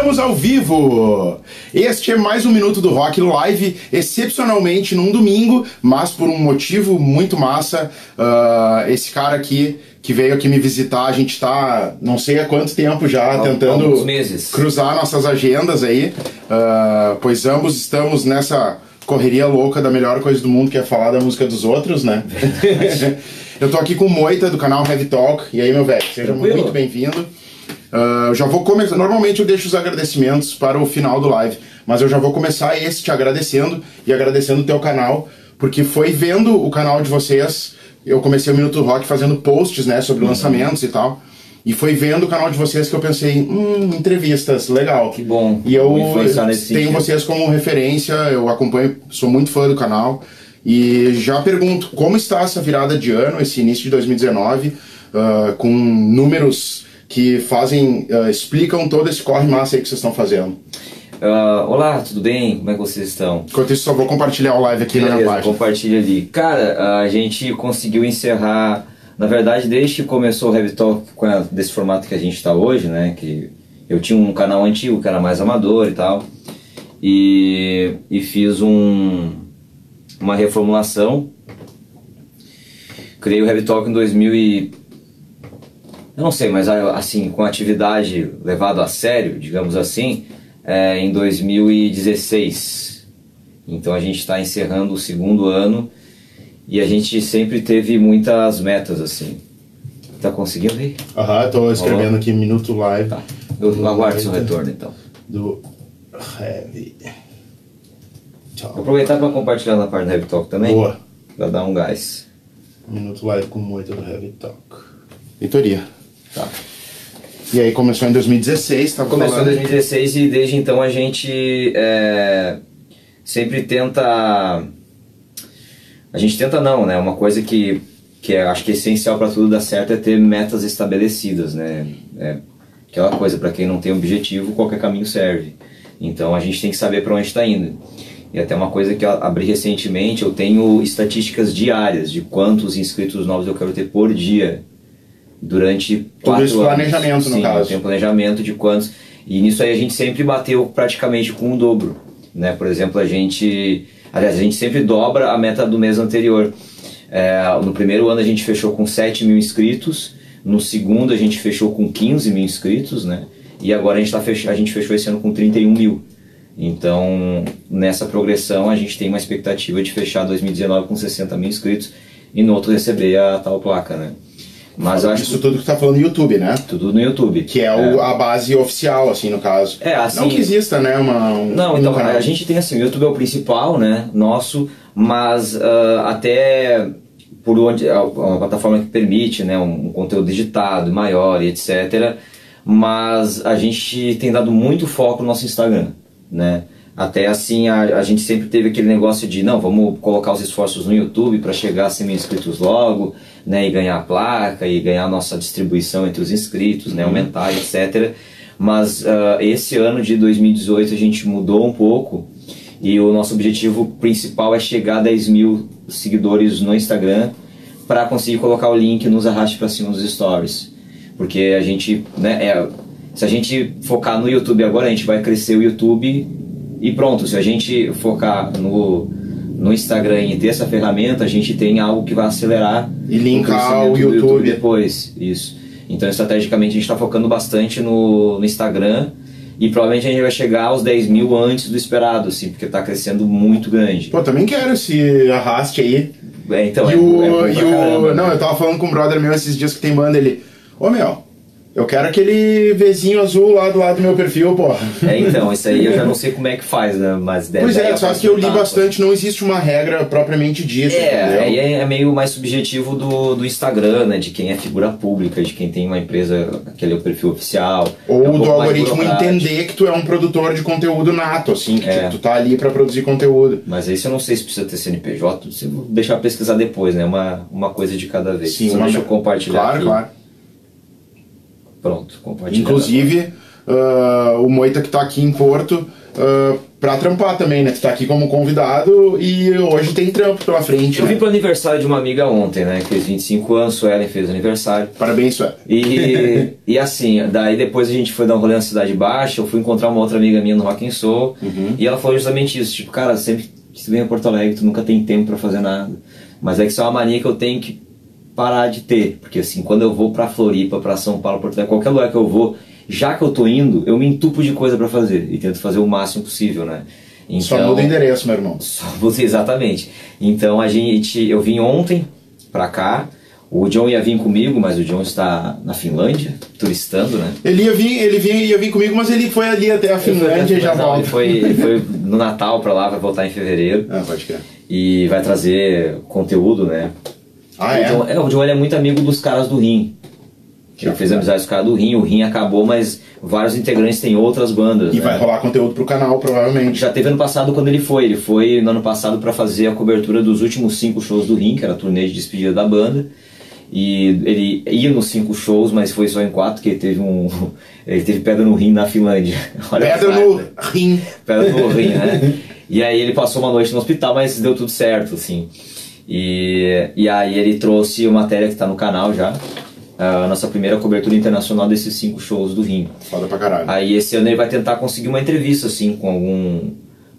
Estamos ao vivo! Este é mais um Minuto do Rock Live, excepcionalmente num domingo, mas por um motivo muito massa. Uh, esse cara aqui que veio aqui me visitar, a gente tá não sei há quanto tempo já tentando cruzar nossas agendas aí, uh, pois ambos estamos nessa correria louca da melhor coisa do mundo que é falar da música dos outros, né? Eu tô aqui com o Moita do canal Heavy Talk. E aí, meu velho, seja Tranquilo. muito bem-vindo. Ah, eu já vou começar. Normalmente eu deixo os agradecimentos para o final do live, mas eu já vou começar esse te agradecendo e agradecendo o teu canal, porque foi vendo o canal de vocês. Eu comecei o Minuto Rock fazendo posts, né, sobre lançamentos e tal. E foi vendo o canal de vocês que eu pensei, hum, entrevistas, legal. Que bom. E eu tenho sentido. vocês como referência, eu acompanho, sou muito fã do canal. E já pergunto, como está essa virada de ano, esse início de 2019, ah, com números que fazem, ah, explicam todo esse corre massa aí que vocês estão fazendo? Ah, olá, tudo bem? Como é que vocês estão? Enquanto isso, só vou compartilhar o live aqui na minha Beleza, página. compartilha ali. Cara, a gente conseguiu encerrar, na verdade, desde que começou o Heavy Talk com a- desse formato que a gente está hoje, né? Que eu tinha um canal antigo que era mais amador e tal, e, e fiz um, uma reformulação. Criei o Heavy Talk em 2000 e... Eu não sei, mas assim, com atividade levada a sério, digamos assim, é, em 2016. Então a gente está encerrando o segundo ano e a gente sempre teve muitas metas assim. Tá conseguindo aí? Aham, tô escrevendo aqui Minuto Live Tá. Eu aguardo seu retorno então. do Heavy Vou Talk. aproveitar para compartilhar na parte do Heavy Talk também. Boa. Pra dar um gás. Minuto Live com muito do Heavy Talk. Vitoria. Tá. E aí começou em 2016, tava Começou em falando. 2016 e desde então a gente é, sempre tenta. A gente tenta não, né? Uma coisa que, que é, acho que é essencial para tudo dar certo é ter metas estabelecidas, né? É, aquela coisa, para quem não tem objetivo, qualquer caminho serve. Então a gente tem que saber para onde está indo. E até uma coisa que eu abri recentemente, eu tenho estatísticas diárias de quantos inscritos novos eu quero ter por dia durante quatro isso anos. planejamento, no Sim, caso. eu tenho planejamento de quantos. E nisso aí a gente sempre bateu praticamente com o dobro. Né? Por exemplo, a gente. Aliás, a gente sempre dobra a meta do mês anterior. É, no primeiro ano a gente fechou com 7 mil inscritos, no segundo a gente fechou com 15 mil inscritos, né? E agora a gente, tá fech... a gente fechou esse ano com 31 mil. Então, nessa progressão, a gente tem uma expectativa de fechar 2019 com 60 mil inscritos e no outro receber a tal placa, né? Mas acho Isso tudo que tá falando no YouTube, né? tudo no YouTube. Que é, o- a base oficial, assim, no caso. É, assim- Não que exista, né? Uma, um, Não, um então canal. a gente tem assim, o YouTube é o principal, né, nosso, mas ah, até por onde é uma plataforma que permite, né, um, um conteúdo digitado maior e etc. Mas a gente tem dado muito foco no nosso Instagram, né? Até assim a, a gente sempre teve aquele negócio de não, vamos colocar os esforços no YouTube para chegar a 100 mil inscritos logo, né, e ganhar a placa e ganhar a nossa distribuição entre os inscritos, né, aumentar, etc. Mas ah, esse ano de 2018 a gente mudou um pouco e o nosso objetivo principal é chegar a 10 mil seguidores no Instagram para conseguir colocar o link nos arraste para cima dos stories. Porque a gente, né, é, se a gente focar no YouTube agora, a gente vai crescer o YouTube e pronto. Se a gente focar no, no Instagram e ter essa ferramenta, a gente tem algo que vai acelerar E linkar o do YouTube. depois. Isso. Então, estrategicamente, a gente está focando bastante no, no Instagram e provavelmente a gente vai chegar aos 10 mil antes do esperado, assim, porque está crescendo muito grande. Pô, também quero esse arraste aí. É, então, e é, o. é e o caramba, não, né? eu tava falando com um brother meu esses dias que tem banda, ele. Ô meu, eu quero aquele Vzinho azul lá do lado do meu perfil, porra. É, então, isso aí eu já não sei como é que faz, né? Mas deve Pois é, só que eu li bastante, não existe uma regra propriamente dita, É, entendeu? aí é, é meio mais subjetivo do, do Instagram, né? De quem é figura pública, de quem tem uma empresa, aquele é o perfil oficial. Ou É um do algoritmo entender que tu é um produtor de conteúdo nato, assim, que É. tipo, tu tá ali pra produzir conteúdo. Mas aí eu não sei se precisa ter CNPJ, se deixar pesquisar depois, né? Uma, uma coisa de cada vez. Sim, uma- deixa eu compartilhar Claro, aqui. claro. Pronto, compartilhar. Inclusive, ah, o Moita que tá aqui em Porto, uh, pra trampar também, né? Tu tá aqui como convidado e hoje tem trampo pela frente. Eu né? vim pro aniversário de uma amiga ontem, né? Que fez 25 anos, Suelen fez aniversário. Parabéns, Suelen. E, e assim, daí depois a gente foi dar um rolê na Cidade Baixa, eu fui encontrar uma outra amiga minha no Rock and Soul, Uhum. e ela falou justamente isso, tipo, cara, sempre que tu vem a Porto Alegre, tu nunca tem tempo pra fazer nada. Mas é que isso é uma mania que eu tenho que parar de ter, porque assim, quando eu vou pra Floripa, pra São Paulo, Porto Alegre, qualquer lugar que eu vou, já que eu tô indo, eu me entupo de coisa pra fazer e tento fazer o máximo possível, né? Só muda o endereço, meu irmão. Só você, exatamente. Então a gente, eu vim ontem pra cá. O John ia vir comigo, mas o John está na Finlândia, turistando, né? Ele ia vir, ele vinha, ia vir comigo, mas ele foi ali até a Finlândia e já volta. Ele foi, ele foi no Natal pra lá, vai voltar em fevereiro Ah, pode crer. e vai trazer conteúdo, né? Ah, o é? John, é, o John ele é muito amigo dos caras do Rim. Ele fez amizade com os caras do Rim, o Rim acabou, mas vários integrantes têm outras bandas. E né? vai rolar conteúdo pro canal, provavelmente. Já teve ano passado quando ele foi. Ele foi no ano passado para fazer a cobertura dos últimos cinco shows do Rim, que era a turnê de despedida da banda. E ele ia nos cinco shows, mas foi só em quatro, que ele teve um. Ele teve pedra no rim na Finlândia. Olha Pedra que no rim. Pedra no rim, né? E aí ele passou uma noite no hospital, mas deu tudo certo, assim. E, e aí ele trouxe uma matéria que está no canal já. A nossa primeira cobertura internacional desses cinco shows do Rim. Foda pra caralho. Aí esse ano ele vai tentar conseguir uma entrevista assim com algum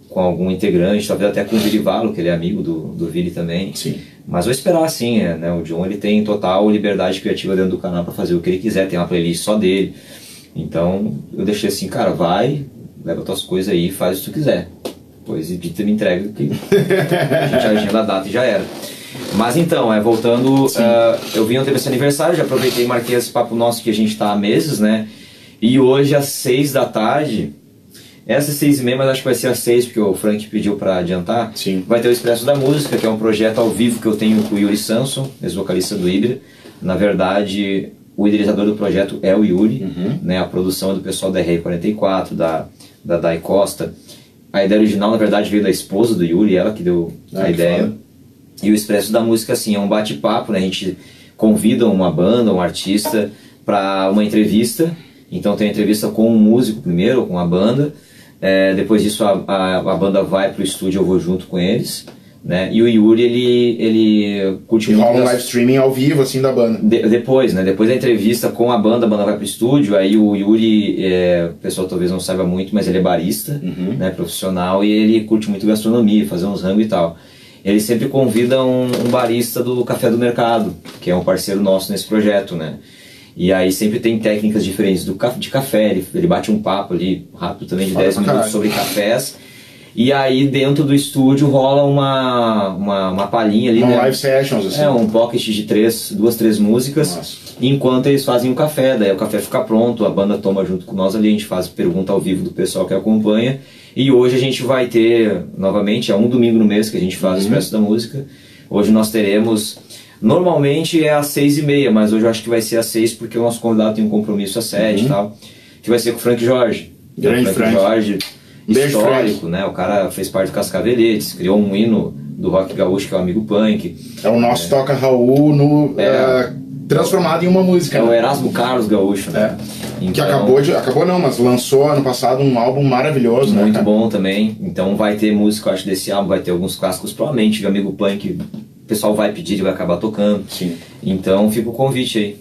com algum integrante, talvez até com o Vili Valo, que ele é amigo do, do Vili também. Sim. Mas vou esperar assim, é, né? O John ele tem total liberdade criativa dentro do canal para fazer o que ele quiser, tem uma playlist só dele. Então eu deixei assim, cara, vai, leva tuas coisas aí, faz o que tu quiser. Depois edita e me entrega que a gente agenda a data e já era. Mas então, é, voltando, ah, eu vim ontem esse aniversário, já aproveitei e marquei esse papo nosso que a gente tá há meses, né? E hoje às seis da tarde, essa é seis e meia, mas acho que vai ser às seis, porque o Frank pediu para adiantar. Sim. Vai ter o Expresso da Música, que é um projeto ao vivo que eu tenho com o Yuri Samson, ex-vocalista do Hydra. Na verdade, o idealizador do projeto é o Yuri, né? A produção é do pessoal da RR44, da, da Dai Costa. A ideia original, na verdade, veio da esposa do Yuri, ela que deu Ah, a que ideia. foda. E o Expresso da Música, assim, é um bate-papo, né? A gente convida uma banda, um artista, para uma entrevista. Então tem a entrevista com um músico primeiro, com a banda. É, depois disso a, a, a banda vai pro estúdio, eu vou junto com eles. Né? E o Yuri, ele, ele curte muito... rola um das- live streaming ao vivo, assim, da banda. de- depois, né? Depois da entrevista com a banda, a banda vai pro estúdio, aí o Yuri, é, o pessoal talvez não saiba muito, mas ele é barista, Uhum. né? Profissional, e ele curte muito gastronomia, fazer uns rangos e tal. Ele sempre convida um, um barista do Café do Mercado, que é um parceiro nosso nesse projeto, né? E aí sempre tem técnicas diferentes do, de café, ele, ele bate um papo ali rápido também de Foda 10 pra minutos sobre cafés. E aí dentro do estúdio rola uma, uma, uma palhinha ali, Uma né? live sessions, assim. É, um pocket de três, duas, três músicas, Nossa. enquanto eles fazem o café, daí o café fica pronto, a banda toma junto com nós ali, a gente faz pergunta ao vivo do pessoal que acompanha. E hoje a gente vai ter, novamente, é um domingo no mês que a gente faz o Expresso da Música. Hoje nós teremos, normalmente é às seis e meia, mas hoje eu acho que vai ser às seis porque o nosso convidado tem um compromisso às sete e tal, que vai ser com o Frank Jorge. Grande o Frank. Jorge, histórico, né? O cara fez parte do Cascaveletes, criou um hino do rock gaúcho que é o Amigo Punk. É o nosso Toca Raul no, É. eh, transformado em uma música. É o né? Erasmo Carlos Gaúcho, né? Que Então, acabou de. Acabou não, mas lançou ano passado um álbum maravilhoso, né? Muito cara? bom também. Então vai ter música, eu acho, desse álbum, vai ter alguns clássicos, provavelmente, o Amigo Punk, o pessoal vai pedir e vai acabar tocando. Sim. Então fica o convite aí.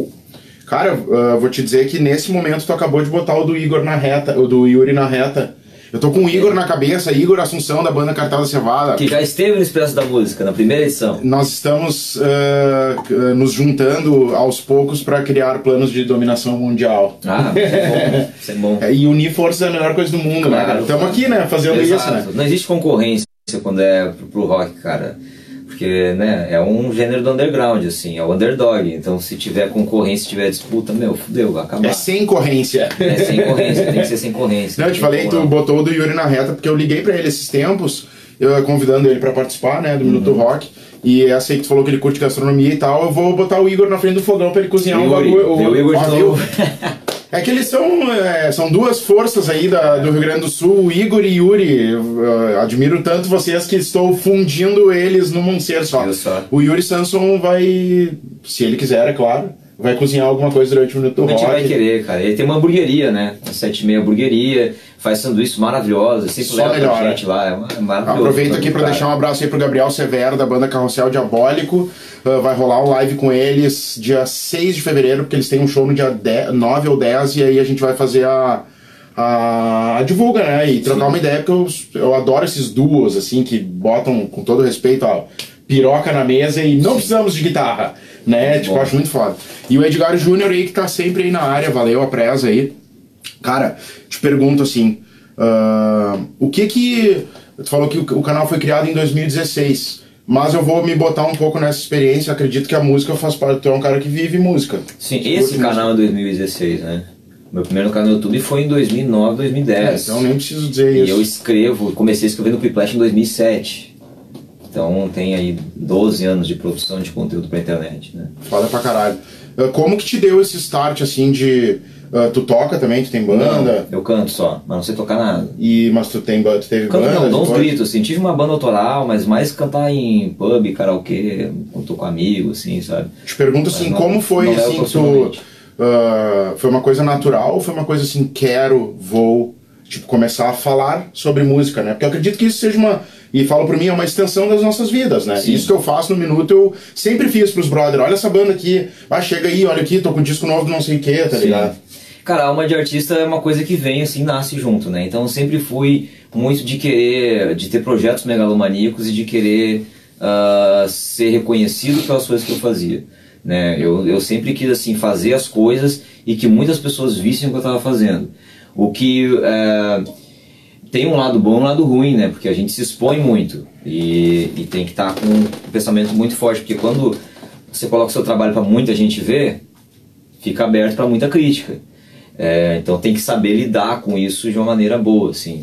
Cara, ah, vou te dizer que nesse momento tu acabou de botar o do Igor na reta, o do Yuri na reta. Eu tô com o Igor na cabeça, Igor Assunção da banda Cartel da Cevada. Que já esteve no Expresso da Música, na primeira edição. Nós estamos ah, nos juntando aos poucos para criar planos de dominação mundial. Ah, isso é bom. Isso é bom. E unir forças é a melhor coisa do mundo, né, Claro, cara? Estamos aqui, né, fazendo Exato. isso, né? Não existe concorrência quando é pro, pro rock, cara. Porque, né, é um gênero do underground, assim, é o underdog. Então, se tiver concorrência, se tiver disputa, meu, fudeu, vai acabar. É sem corrência. É sem corrência, tem que ser sem corrência. Não, eu te falei, tu botou o do Yuri na reta, porque eu liguei pra ele esses tempos, eu convidando ele pra participar, né, do Minuto Uhum. Rock. E essa aí que tu falou que ele curte gastronomia e tal, eu vou botar o Igor na frente do fogão pra ele cozinhar um bagulho. viu o Igor de novo. É que eles são, é, são duas forças aí da, do Rio Grande do Sul, o Igor e Yuri. Eu, admiro tanto vocês que estou fundindo eles num ser só. Só? O Yuri Samson vai, se ele quiser, é claro, vai cozinhar alguma coisa durante o Minuto A gente Rock. vai querer, cara. Ele tem uma hamburgueria, né? Sete e meia hamburgueria. Faz sanduíches maravilhosos, sempre Só leva melhora. gente lá, é é maravilhoso. Aproveito aqui para deixar um abraço aí pro Gabriel Severo, da banda Carrossel Diabólico. Uh, vai rolar um live com eles dia 6 de fevereiro, porque eles têm um show no dia 10, 9 ou 10, e aí a gente vai fazer a, a, a divulga, né? E trocar uma ideia, porque eu, eu adoro esses duos, assim, que botam, com todo respeito, ó, piroca na mesa e não precisamos de guitarra, né? tipo, bom. acho muito foda. E o Edgar Júnior aí, que tá sempre aí na área, valeu a presa aí. Cara, te pergunto assim, ah, o que que... Tu falou que o, canal foi criado em 2016, mas eu vou me botar um pouco nessa experiência, acredito que a música faz parte, tu é um cara que vive música. Sim, esse canal é 2016, né? Meu primeiro canal no YouTube foi em 2009, 2010. música. É, então nem preciso dizer E isso. eu escrevo, comecei a escrever no Quiplash em 2007. Então tem aí 12 anos de produção de conteúdo pra internet, né? Foda pra caralho. Ah, como que te deu esse start, assim, de... ah, tu toca também, tu tem banda, Eu canto só, mas não sei tocar nada. e, mas tu, tem, tu teve Canto banda? não, dou uns gritos, assim. Tive uma banda autoral, mas mais cantar em pub, karaokê, quando tô com amigos, assim, sabe? Te pergunto assim, não- como foi, não é assim, tu... ah, foi uma coisa natural ou foi uma coisa assim, quero, vou, tipo, começar a falar sobre música, né? Porque eu acredito que isso seja uma... E falo por mim, é uma extensão das nossas vidas, né? Sim. Isso que eu faço no Minuto, eu sempre fiz pros brother. Olha essa banda aqui, vai, chega aí, olha aqui, tô com um disco novo não sei o que, tá Sim. ligado? Cara, a alma de artista é uma coisa que vem assim, nasce junto, né? Então eu sempre fui muito de querer, de ter projetos megalomaníacos e de querer ah, ser reconhecido pelas coisas que eu fazia. Né? Eu, eu sempre quis assim fazer as coisas e que muitas pessoas vissem o que eu estava fazendo. O que eh, tem um lado bom e um lado ruim, né? Porque a gente se expõe muito e, e tem que estar com um pensamento muito forte, porque quando você coloca o seu trabalho para muita gente ver, fica aberto para muita crítica. É, então tem que saber lidar com isso de uma maneira boa, assim.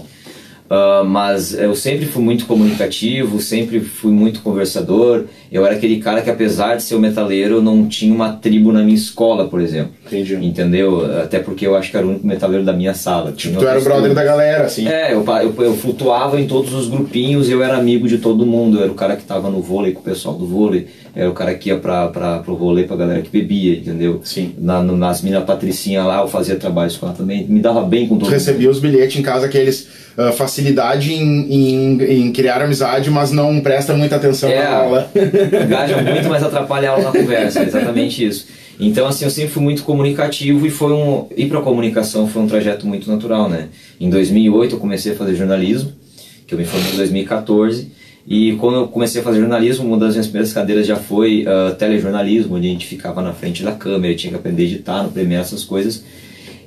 Ah, mas eu sempre fui muito comunicativo, sempre fui muito conversador. Eu era aquele cara que, apesar de ser um metaleiro, não tinha uma tribo na minha escola, por exemplo. Entendi. Entendeu? Até porque eu acho que era o único metaleiro da minha sala. Tinha Tu era o brother da galera, assim. É, eu, eu, eu flutuava em todos os grupinhos, eu era amigo de todo mundo. Eu era o cara que tava no vôlei com o pessoal do vôlei, era o cara que ia pra, pra, pro vôlei pra galera que bebia, entendeu? Sim. Na, no- nas minas patricinha lá, eu fazia trabalhos com ela também, me dava bem com Tu todo mundo. recebia os bilhetes em casa, aqueles ah, facilidade em, em, em criar amizade, mas não presta muita atenção É, na aula. engaja muito, mas atrapalha a aula na conversa, é exatamente isso. Então, assim, eu sempre fui muito comunicativo e foi um ir para comunicação foi um trajeto muito natural, né? Em 2008 eu comecei a fazer jornalismo, que eu me formei em 2014, e quando eu comecei a fazer jornalismo, uma das minhas primeiras cadeiras já foi ah, telejornalismo, onde a gente ficava na frente da câmera, tinha que aprender a editar, no Premiere, essas coisas.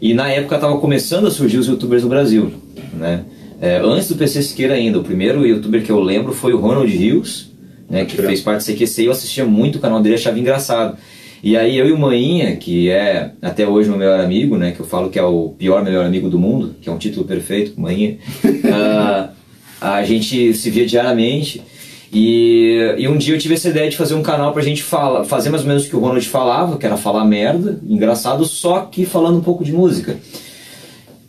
E na época estava começando a surgir os youtubers no Brasil, né? É, antes do PC Siqueira ainda, o primeiro youtuber que eu lembro foi o Ronald Rios, né, que fez parte do CQC e eu assistia muito o canal dele, achava engraçado. E aí eu e o Maninha, que é até hoje meu melhor amigo, né, que eu falo que é o pior melhor amigo do mundo, que é um título perfeito, Maninha, ah, a gente se via diariamente. E, e um dia eu tive essa ideia de fazer um canal pra gente fala, fazer mais ou menos o que o Ronald falava, que era falar merda, engraçado, só que falando um pouco de música.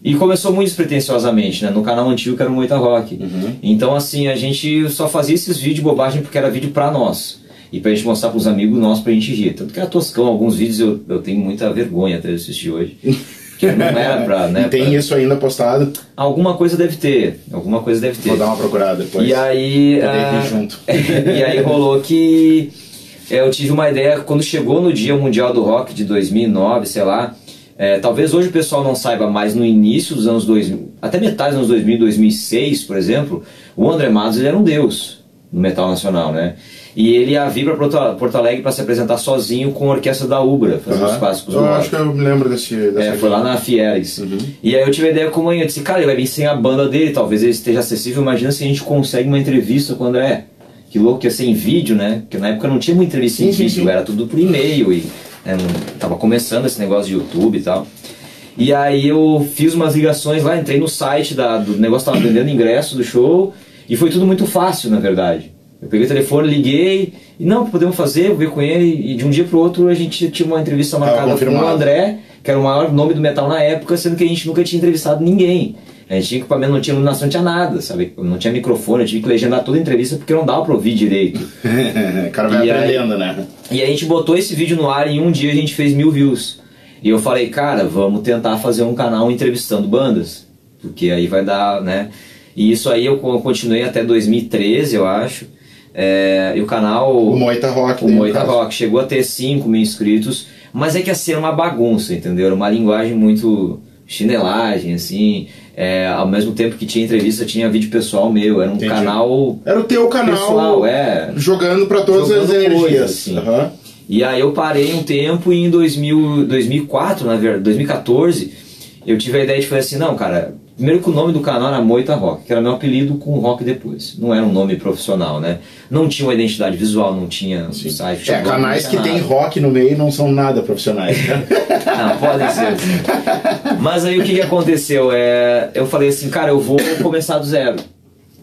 E começou muito despretensiosamente, né? No canal antigo que era o Moita Rock. Então, assim, a gente só fazia esses vídeos de bobagem porque era vídeo pra nós. E pra gente mostrar pros amigos nossos pra gente rir. Tanto que era toscão, alguns vídeos eu, eu tenho muita vergonha até de assistir hoje. Que não era pra, né? Tem pra- isso ainda postado. Alguma coisa deve ter. Alguma coisa deve ter. Vou dar uma procurada depois. E aí, ah, junto. e aí rolou que é, eu tive uma ideia quando chegou no Dia Mundial do Rock de 2009, sei lá. é, talvez hoje o pessoal não saiba, mas no início dos anos 2000, até metade dos anos 2000, 2006, por exemplo, o André Matos ele era um deus no metal nacional, né? E ele ia vir para Porto Alegre para se apresentar sozinho com a orquestra da Ubra, fazer os Aham. clássicos Eu acho que eu me lembro desse. dessa É, foi lá na Fieres. E aí eu tive a ideia com o Manhã, eu disse, cara, ele vai vir sem a banda dele, talvez ele esteja acessível, imagina se a gente consegue uma entrevista com o André. Que louco que ia ser em vídeo, né? Porque na época não tinha muita entrevista em Sim, vídeo, sim. era tudo por e-mail e né, tava começando esse negócio de YouTube e tal. E aí eu fiz umas ligações lá, entrei no site da, do negócio, tava vendendo ingresso do show e foi tudo muito fácil, na verdade. Eu peguei o telefone, liguei, e não, podemos fazer, vou ver com ele, e de um dia pro outro a gente tinha uma entrevista marcada com o. André, que era o maior nome do metal na época, sendo que a gente nunca tinha entrevistado ninguém. A gente tinha equipamento, não tinha iluminação, não tinha nada, sabe? Não tinha microfone, eu tive que legendar toda a entrevista porque não dava pra ouvir direito. o cara vai E aí- aprendendo, né? E a gente botou esse vídeo no ar e em um dia a gente fez mil views. E eu falei, cara, vamos tentar fazer um canal entrevistando bandas. porque aí vai dar, né? E isso aí eu continuei até 2013, eu acho. É, e o canal. O Moita Rock. O Moita Rock chegou a ter 5 mil inscritos, mas é que assim era uma bagunça, entendeu? Era uma linguagem muito chinelagem, assim. É, ao mesmo tempo que tinha entrevista, tinha vídeo pessoal meu. Era um Entendi. canal. Era o teu canal. Pessoal, é. Jogando para todas jogando as energias. Coisa, assim. Uhum. E aí eu parei um tempo e em 2000, 2004, na verdade, 2014, eu tive a ideia de fazer assim: não, cara, Primeiro que o nome do canal era Moita Rock, que era meu apelido com rock depois. Não era um nome profissional, né? Não tinha uma identidade visual, não tinha Sim. site. É, canais que tem rock no meio não são nada profissionais. Né? não, podem ser. Assim. Mas aí o que, que aconteceu? É, eu falei assim, cara, eu vou começar do zero.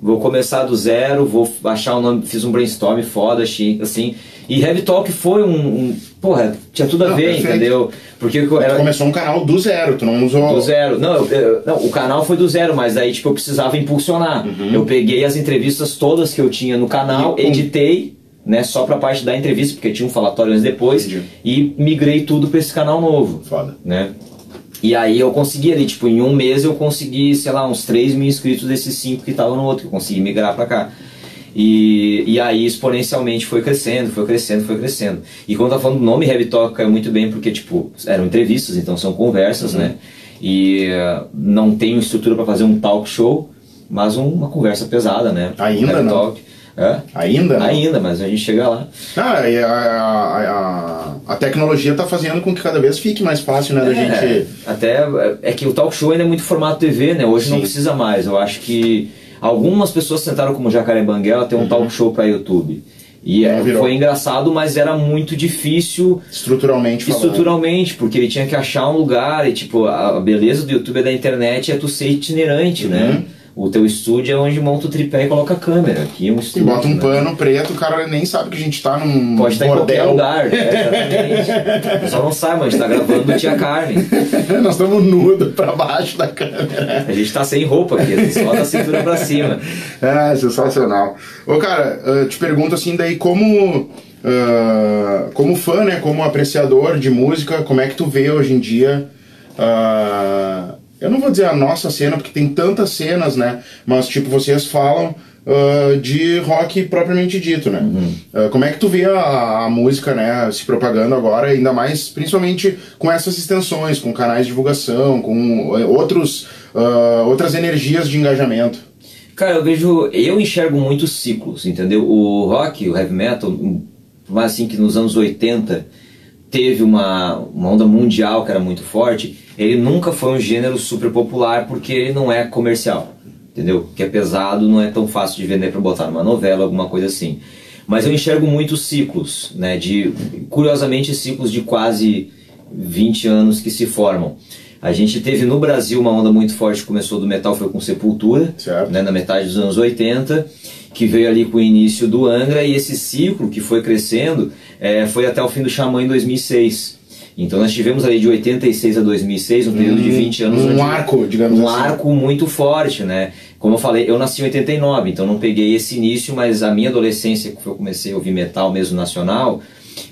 Vou começar do zero, vou achar o um nome, fiz um brainstorm foda, assim. E Heavy Talk foi um, um porra, tinha tudo a não, ver, perfeito. entendeu? Porque era... começou um canal do zero, tu não usou. Do zero. Não, eu, eu, não, o canal foi do zero, mas aí tipo, eu precisava impulsionar. Uhum. Eu peguei as entrevistas todas que eu tinha no canal, e, editei, né, só pra parte da entrevista, porque tinha um falatório antes depois, Entendi. e migrei tudo pra esse canal novo. Foda. Né? E aí eu consegui ali, tipo, em um mês eu consegui, sei lá, uns 3 mil inscritos desses 5 que estavam no outro, eu consegui migrar pra cá. E, e aí exponencialmente foi crescendo, foi crescendo, foi crescendo. E quando tá falando do nome Heavy Talk caiu muito bem porque, tipo, eram entrevistas, então são conversas, uhum. né? E uh, não tenho estrutura para fazer um talk show, mas um, uma conversa pesada, né? Ainda Heavy não. Talk. É? Ainda? Não? Ainda, mas a gente chega lá. Ah, a, a, a, a tecnologia está fazendo com que cada vez fique mais fácil, né, da é, gente... Até é que o talk show ainda é muito formato TV, né? Hoje Sim. não precisa mais. Eu acho que Algumas pessoas tentaram, como Jacaré Banguela, ter um uhum. talk show para YouTube. E é, foi engraçado, mas era muito difícil. Estruturalmente falando. Estruturalmente, porque ele tinha que achar um lugar. E, tipo, a beleza do YouTube e da internet é tu ser itinerante, né? uhum. né? O teu estúdio é onde monta o tripé e coloca a câmera. Aqui é um estúdio. E bota um né? pano preto, o cara nem sabe que a gente tá num. Pode estar em qualquer lugar, é, exatamente. Só não sabe, mas a gente tá gravando Tia Carne. Nós estamos nudo pra baixo da câmera. A gente tá sem roupa aqui, só da cintura pra cima. É, sensacional. Ô, cara, eu te pergunto assim, daí como. Uh, como fã, né, como apreciador de música, como é que tu vê hoje em dia uh, eu não vou dizer a nossa cena, porque tem tantas cenas, né? Mas, tipo, vocês falam uh, de rock propriamente dito, né? Uhum. Uh, como é que tu vê a, a, música, né, se propagando agora, ainda mais, principalmente com essas extensões, com canais de divulgação, com uh, outros, outras energias de engajamento? Cara, eu vejo, eu enxergo muitos ciclos, entendeu? O rock, o heavy metal, mas assim que nos anos 80 teve uma, uma onda mundial que era muito forte, ele nunca foi um gênero super popular porque ele não é comercial, entendeu? Que é pesado, não é tão fácil de vender para botar numa novela, alguma coisa assim. Mas eu enxergo muitos ciclos, né? De, curiosamente, ciclos de quase 20 anos que se formam. A gente teve no Brasil uma onda muito forte que começou do metal, foi com Sepultura, né, na metade dos anos 80, que veio ali com o início do Angra, e esse ciclo que foi crescendo é, foi até o fim do Xamã em 2006. Então nós tivemos ali de 86 a 2006 um período hum, de 20 anos. Um arco, digamos um assim. Um arco muito forte, né? Como eu falei, eu nasci em 89, então não peguei esse início, mas a minha adolescência, que eu comecei a ouvir metal mesmo nacional,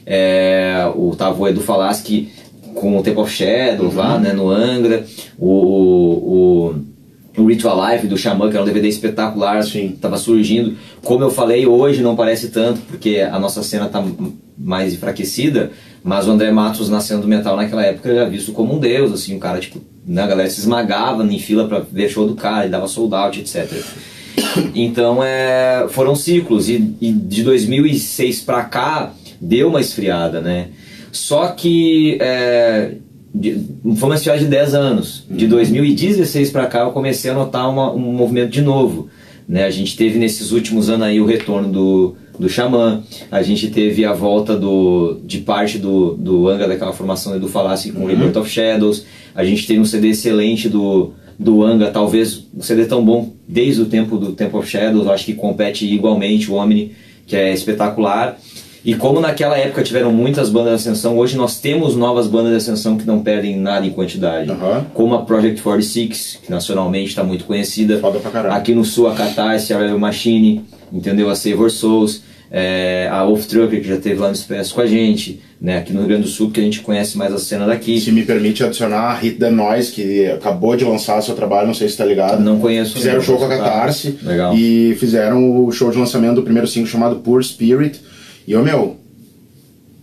é, o Tavo Edu Falaschi com o Temple of Shadows uhum. lá, né, no Angra, o, o, o Ritual Life do Xamã, que era um DVD espetacular, estava surgindo. Como eu falei, hoje não parece tanto, porque a nossa cena está mais enfraquecida, mas o André Matos, nascendo do metal naquela época, era visto como um deus, assim, um cara, tipo, né, a galera se esmagava em fila para ver show do cara, ele dava sold out, etc. Então, é, foram ciclos, e, e de 2006 para cá, deu uma esfriada, né? Só que é, foi uma esfriada de 10 anos. De 2016 para cá, eu comecei a notar uma, um movimento de novo. Né? A gente teve nesses últimos anos aí o retorno do do Xamã, a gente teve a volta do, de parte do, do Anga, daquela formação do Falassi com uhum. Rebirth of Shadows, a gente teve um CD excelente do, do Anga, talvez um CD tão bom desde o tempo do Temple of Shadows, acho que compete igualmente o Omni, que é espetacular. E como naquela época tiveram muitas bandas de ascensão, hoje nós temos novas bandas de ascensão que não perdem nada em quantidade. Uhum. Como a Project 46, que nacionalmente está muito conhecida. Foda pra caralho. Aqui no sul, a Catarse, a Rebel Machine, entendeu? A Savor Souls. é, a Wolf Trucker, que já teve lá no Expresso com a gente, né, aqui no Rio Grande do Sul, porque a gente conhece mais a cena daqui. Se me permite adicionar a Hit the Noise, que acabou de lançar seu trabalho, não sei se tá ligado. Não conheço. Fizeram o show com a Catarse. Legal. E fizeram o show de lançamento do primeiro single chamado Poor Spirit. E, ô meu,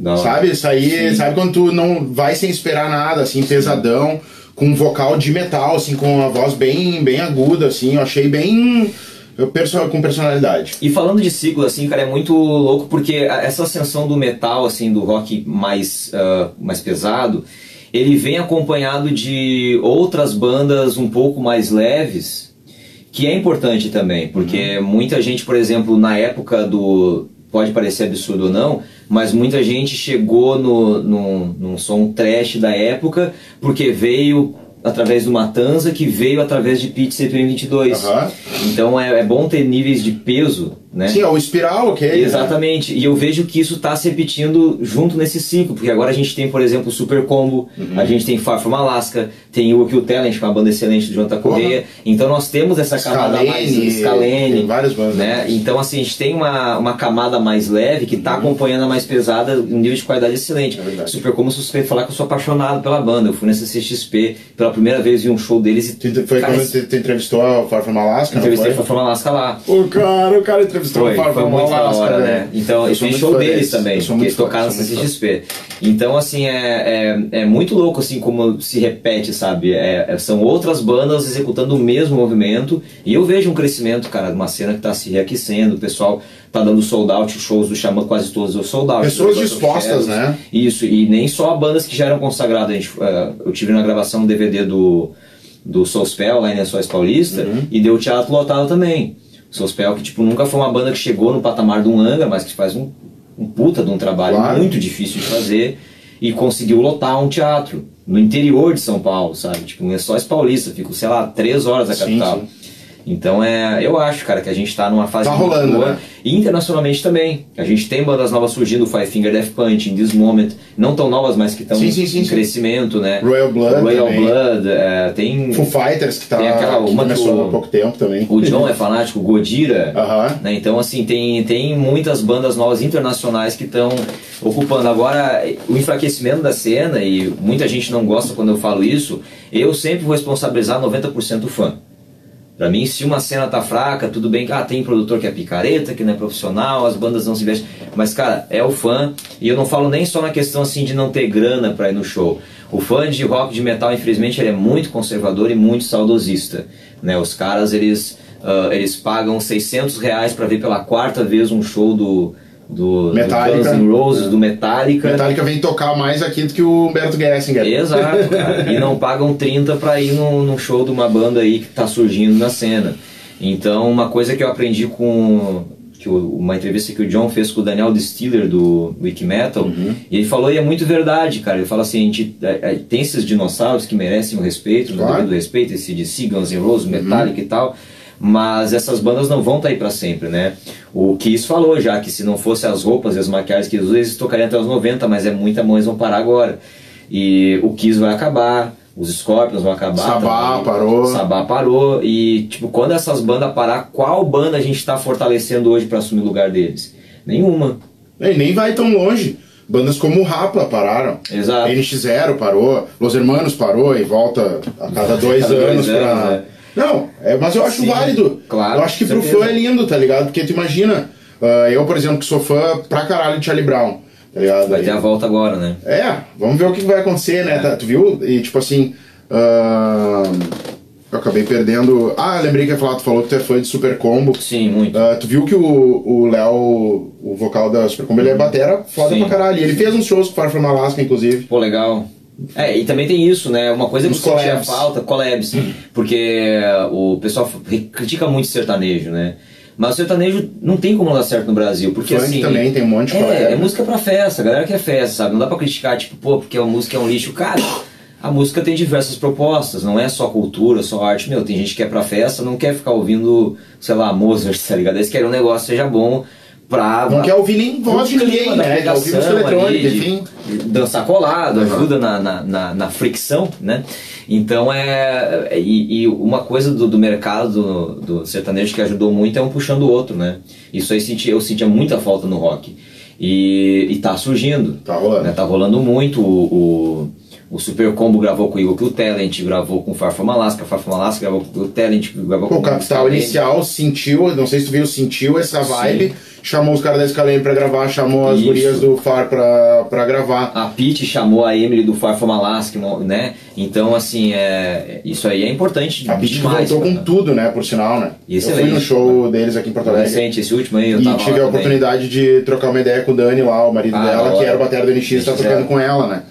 hora. sabe, isso aí, Sim. sabe quando tu não vai sem esperar nada, assim, pesadão, com um vocal de metal, assim, com uma voz bem, bem aguda, assim, eu achei bem. eu perso- com personalidade. E falando de ciclo, assim, cara, é muito louco porque essa ascensão do metal, assim, do rock mais, ah, mais pesado, ele vem acompanhado de outras bandas um pouco mais leves, que é importante também, porque muita gente, por exemplo, na época do. Pode parecer absurdo ou não, mas muita gente chegou no, no, num som trash da época porque veio através do Matanza, que veio através de Pit CPM 22. Aham. Então é, é bom ter níveis de peso, né? Sim, ó, o espiral, ok. né? Exatamente, e eu vejo que isso está se repetindo junto nesse ciclo, porque agora a gente tem, por exemplo, o Super Combo, Uhum. a gente tem Far From Alaska, tem o Kill Talent, que é uma banda excelente do Jonathan Correia, então nós temos essa camada mais Scalene, Scalene, tem várias bandas. né? Então assim, a gente tem uma, uma camada mais leve que está acompanhando a mais pesada, um nível de qualidade excelente. Uhum. É. Super Combo, suspeito falar que eu sou apaixonado pela banda, eu fui nessa CXP pela primeira vez vi um show deles e Tu- Foi cara, quando tu entrevistou a Far From Alaska, entrevistei foi? Far From Alaska lá. O cara, o cara entrevistou Foi, o Far foi From muito da hora, velho. né? Então, Eu e tem show deles também, que eles tocaram fã. CXP. Então, assim, é, é, é muito louco, assim, como se repete, sabe? É, é- são outras bandas executando o mesmo movimento, e eu vejo um crescimento, cara, de uma cena que tá se reaquecendo, o pessoal tá dando sold out, os shows do Xamã quase todos eu sold out. Pessoas Do of dispostas, né? Isso, e nem só bandas que já eram consagradas. A gente, eh, eu tive na gravação um DVD do, do Soulspell, lá em Lençóis Paulista, Uhum. e deu teatro lotado também. Soulspell, que tipo, nunca foi uma banda que chegou no patamar de um Angra, mas que faz um, um puta de um trabalho Claro. muito difícil de fazer, e conseguiu lotar um teatro no interior de São Paulo, sabe? Tipo, em Lençóis Paulista, fico, sei lá, três horas da Sim, capital. sim. Então é, eu acho, cara, que a gente tá numa fase Tá rolando, boa. né? E internacionalmente também. A gente tem bandas novas surgindo, Five Finger Death Punch, In This Moment, não tão novas, mas que estão Sim, sim, sim, em sim. crescimento, né? Royal Blood Royal também. Blood, é, tem. Foo Fighters, que, tá, Tem aquela que uma começou o- há pouco tempo também. O John é fanático, Godira. Aham. Né? Então, assim, tem, tem muitas bandas novas internacionais que estão ocupando. Agora, o enfraquecimento da cena, e muita gente não gosta quando eu falo isso, eu sempre vou responsabilizar 90% o fã. Pra mim, se uma cena tá fraca, tudo bem ah, tem produtor que é picareta, que não é profissional, as bandas não se vestem. Mas, cara, é o fã. E eu não falo nem só na questão assim de não ter grana pra ir no show. O fã de rock, de metal, infelizmente, ele é muito conservador e muito saudosista. Né? Os caras, eles, ah, eles pagam 600 reais pra ver pela quarta vez um show do, do, do. Guns N' Roses, do Metallica. Metallica vem tocar mais aqui do que o Humberto Gessinger. Exato, cara. E não pagam 30 pra ir num, num show de uma banda aí que tá surgindo na cena. Então, uma coisa que eu aprendi com. Que o- uma entrevista que o John fez com o Daniel Distiller do Wiki Metal, e ele falou, e é muito verdade, cara. Ele fala assim: a gente é, é, tem esses dinossauros que merecem o respeito, Claro. do respeito, esse de Guns N' Roses, Metallica e tal. Mas essas bandas não vão estar aí pra sempre, né? O Kiss falou já que se não fosse as roupas e as maquiagens que eles usam, eles tocariam até os 90, mas é muita mão, eles vão parar agora. E o Kiss vai acabar, os Scorpions vão acabar. Sabá também. parou. Sabá parou. E, tipo, quando essas bandas parar, qual banda a gente está fortalecendo hoje para assumir o lugar deles? Nenhuma. E nem vai tão longe. Bandas como o Rapa pararam. Exato. NX0 parou, Los Hermanos parou e volta a cada dois Cada dois anos pra. anos, é. Não, é, mas eu acho Sim, válido. claro, Eu acho que pro certeza. fã é lindo, tá ligado? Porque tu imagina, ah, eu, por exemplo, que sou fã pra caralho de Charlie Brown, tá ligado? Vai ter a volta agora, né? É, vamos ver o que vai acontecer, né? Tá, tu viu? E tipo assim. ah, eu acabei perdendo. Ah, lembrei que ia falar, tu falou que tu é fã de Super Combo. Sim, muito. Ah, tu viu que o Léo, o vocal da Super Combo, ele é batera foda Sim. pra caralho. Ele fez uns shows com Far From Alaska, inclusive. Pô, legal. É, e também tem isso, né? Uma coisa que eu sentia collabs. falta, collabs, porque o pessoal critica muito sertanejo, né? Mas o sertanejo não tem como dar certo no Brasil, porque Funk assim... também tem um monte de É, collab. é música pra festa, a galera quer festa, sabe? Não dá pra criticar, tipo, pô, porque a música é um lixo. Cara, a música tem diversas propostas, não é só cultura, só arte. Meu, tem gente que quer pra festa, não quer ficar ouvindo, sei lá, Mozart, tá ligado? Eles querem um negócio que seja bom pra. Não quer ouvir nem voz de ninguém, né? Quer ouvir música eletrônica, enfim. Dançar colado, Uhum. ajuda na, na, na, na fricção, né? Então é. é- E, e uma coisa do, do mercado do, do sertanejo que ajudou muito é um puxando o outro, né? Isso aí senti, eu sentia muita falta no rock. E, e tá surgindo. Tá rolando. né? Tá rolando muito. O, o, o Super Combo gravou com o Igor Talent, gravou com o Far From Alaska, Far From Alaska gravou com o Talent, gravou com o Capital. Inicial sentiu, não sei se tu viu, sentiu essa vibe, chamou os caras da Scalene pra gravar, chamou as Isso. gurias do Far pra, pra gravar. A Pete chamou a Emily do Far From Alaska, né? Então, assim, é, isso aí é importante A demais. voltou com tudo, né, por sinal, né? Eu fui Excelente. no show deles aqui em Porto Alegre. Recente, esse último aí, eu E tive a também. oportunidade de trocar uma ideia com o Dani lá, o marido Ah, dela, que era o batera do NX, tá NX, tocando é. com ela, né?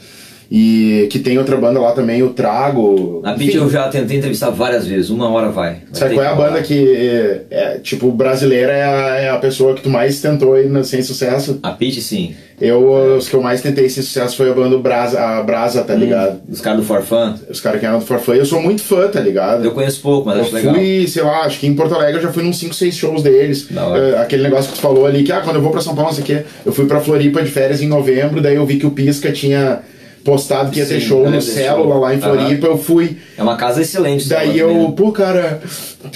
E que tem outra banda lá também, o Trago. A Pete eu já tentei entrevistar várias vezes, uma hora vai. Vai Sabe qual é a banda que, é, é, tipo, brasileira é a, é a pessoa que tu mais tentou aí sem sucesso? A Pete, sim. Eu, os que eu mais tentei sem sucesso foi a banda Brasa, a Brasa, Hum. tá ligado? Os caras do Forfan, Os caras que eram do Forfã, eu sou muito fã, tá ligado? eu conheço pouco, mas Eu acho legal. fui, sei lá, acho que em Porto Alegre eu já fui nos 5, 6 shows deles. Eh, aquele negócio que tu falou ali, que ah, quando eu vou pra São Paulo, não sei o quê, eu fui pra Floripa de férias em novembro, daí eu vi que o Pisca tinha postado que ia ter show no Célula lá em Floripa, eu fui. É uma casa excelente. Daí eu, negócio pô, cara,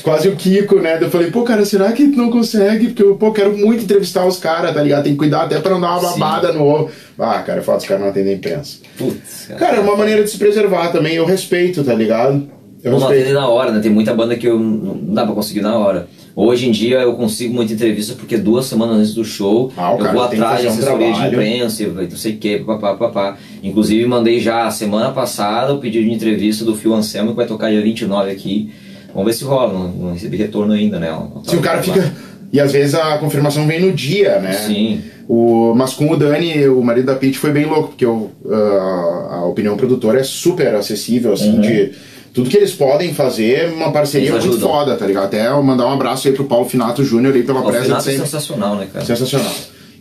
quase o Kiko, né? Eu falei, pô, cara, será que tu não consegue? Porque eu, pô, quero muito entrevistar os caras, tá ligado? Tem que cuidar até pra não dar uma Sim. babada no ovo. Ah, cara, foda os caras não atendem a imprensa. mesmo. Putz, Cara, é uma maneira de se preservar também, eu respeito, tá ligado? Eu Não atende respeito. na hora, né? Tem muita banda que eu não dá pra conseguir na hora. Hoje em dia eu consigo muita entrevista porque duas semanas antes do show Ah, eu cara vou atrás de fazer um assessoria de imprensa, não sei o que, papá, papá. Inclusive mandei já semana passada o pedido de entrevista do Phil Anselmo que vai tocar dia 29 aqui. Vamos ver se rola, não, não recebi retorno ainda, né? Se o cara fica. E às vezes a confirmação vem no dia, né? Sim. O, mas com o Dani, o marido da Pete, foi bem louco, porque o, ah, a opinião produtora é super acessível, assim, de. Tudo que eles podem fazer, uma parceria Eles muito ajudam. foda, tá ligado? Até eu mandar um abraço aí pro Paulo Finato Júnior aí pela O presa final de é sempre. sensacional, né, cara? Sensacional.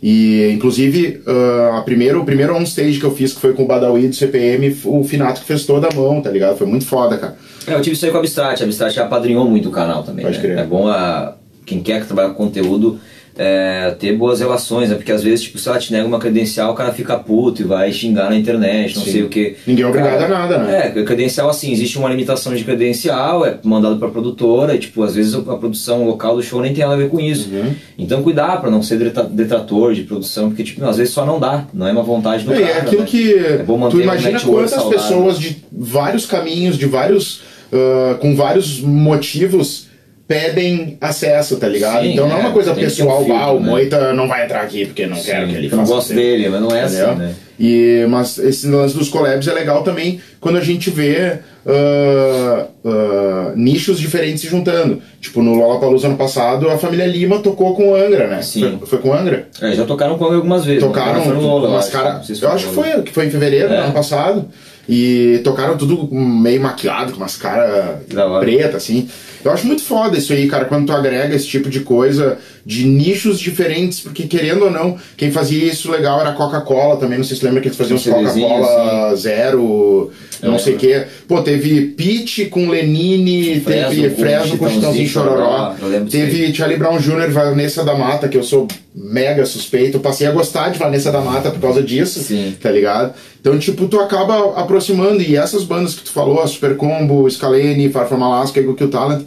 E, inclusive, ah, a primeiro, o primeiro on-stage que eu fiz, que foi com o Badawi do CPM, o Finato que fez toda a mão, tá ligado? Foi muito foda, cara. É, eu tive isso aí com a Abstract. A Abstract apadrinhou muito o canal também. Pode né? crer. É bom a, quem quer trabalhar com conteúdo é, ter boas relações, né? Porque às vezes, tipo, se ela te nega uma credencial, o cara fica puto e vai xingar na internet, não Sim. sei o que. Ninguém é obrigado a nada, né? É, credencial assim, existe uma limitação de credencial, é mandado pra produtora, e, tipo, às vezes a produção local do show nem tem nada a ver com isso. Uhum. Então cuidar pra não ser detra- detrator de produção, porque, tipo, às vezes só não dá, não é uma vontade do É, cara. é aquilo né? que É tu imagina quantas saudável. pessoas de vários caminhos, de vários ah, com vários motivos pedem acesso, tá ligado? Sim, então não é uma é, coisa pessoal, ah, o né? Moita não vai entrar aqui porque não quero Sim, que ele eu não faça gosto dele, mas não é Entendeu? assim, né? E, mas esse lance dos collabs é legal também quando a gente vê ah, ah, nichos diferentes se juntando. Tipo, no Lollapalooza ano passado, a família Lima tocou com o Angra, né? Sim. Foi, foi com o Angra? É, já tocaram com algumas vezes. Tocaram mas não foi no Lola, acho. cara, sei se eu acho que foi, que foi em fevereiro É. do ano passado. E tocaram tudo meio maquiado, com umas caras preta, assim. Eu acho muito foda isso aí, cara, quando tu agrega esse tipo de coisa de nichos diferentes, porque querendo ou não, quem fazia isso legal era a Coca-Cola também, não sei se lembra que eles faziam Coca-Cola zero, não sei o lembro. quê. Pô, teve Pete com Lenine, Fresno teve Fresno com Chitãozinho Chororó, teve Charlie Brown Jr., Vanessa da Mata, que eu sou mega suspeito, passei a gostar de Vanessa da Mata por causa disso, Sim. tá ligado? Então, tipo, tu acaba aproximando, e essas bandas que tu falou, a Super Combo, Scalene, Far From Alaska, Eagle Kill Talent,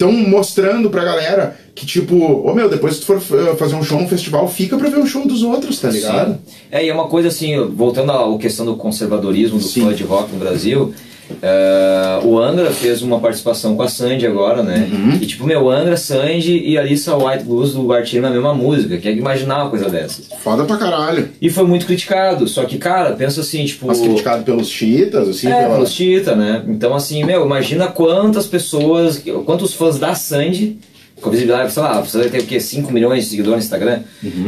estão mostrando pra galera que, tipo, ô meu, depois que tu for uh, fazer um show, um festival, fica pra ver o show dos outros, tá ligado? Sim. É, e é uma coisa assim, voltando à questão do conservadorismo do Sim. fã de rock no Brasil, é, o Angra fez uma participação com a Sandy agora, né? Uhum. E tipo, meu, Angra, Sandy e Alissa White Blues do Bartino na mesma música. Quem é que imaginar uma coisa dessas? Foda pra caralho. E foi muito criticado, só que, cara, pensa assim, tipo. Mas criticado pelos chiitas, assim, É, pela... pelos Tita, né? Então, assim, meu, imagina quantas pessoas, quantos fãs da Sandy, com visibilidade, sei lá, você ter o quê? 5 milhões de seguidores no Instagram?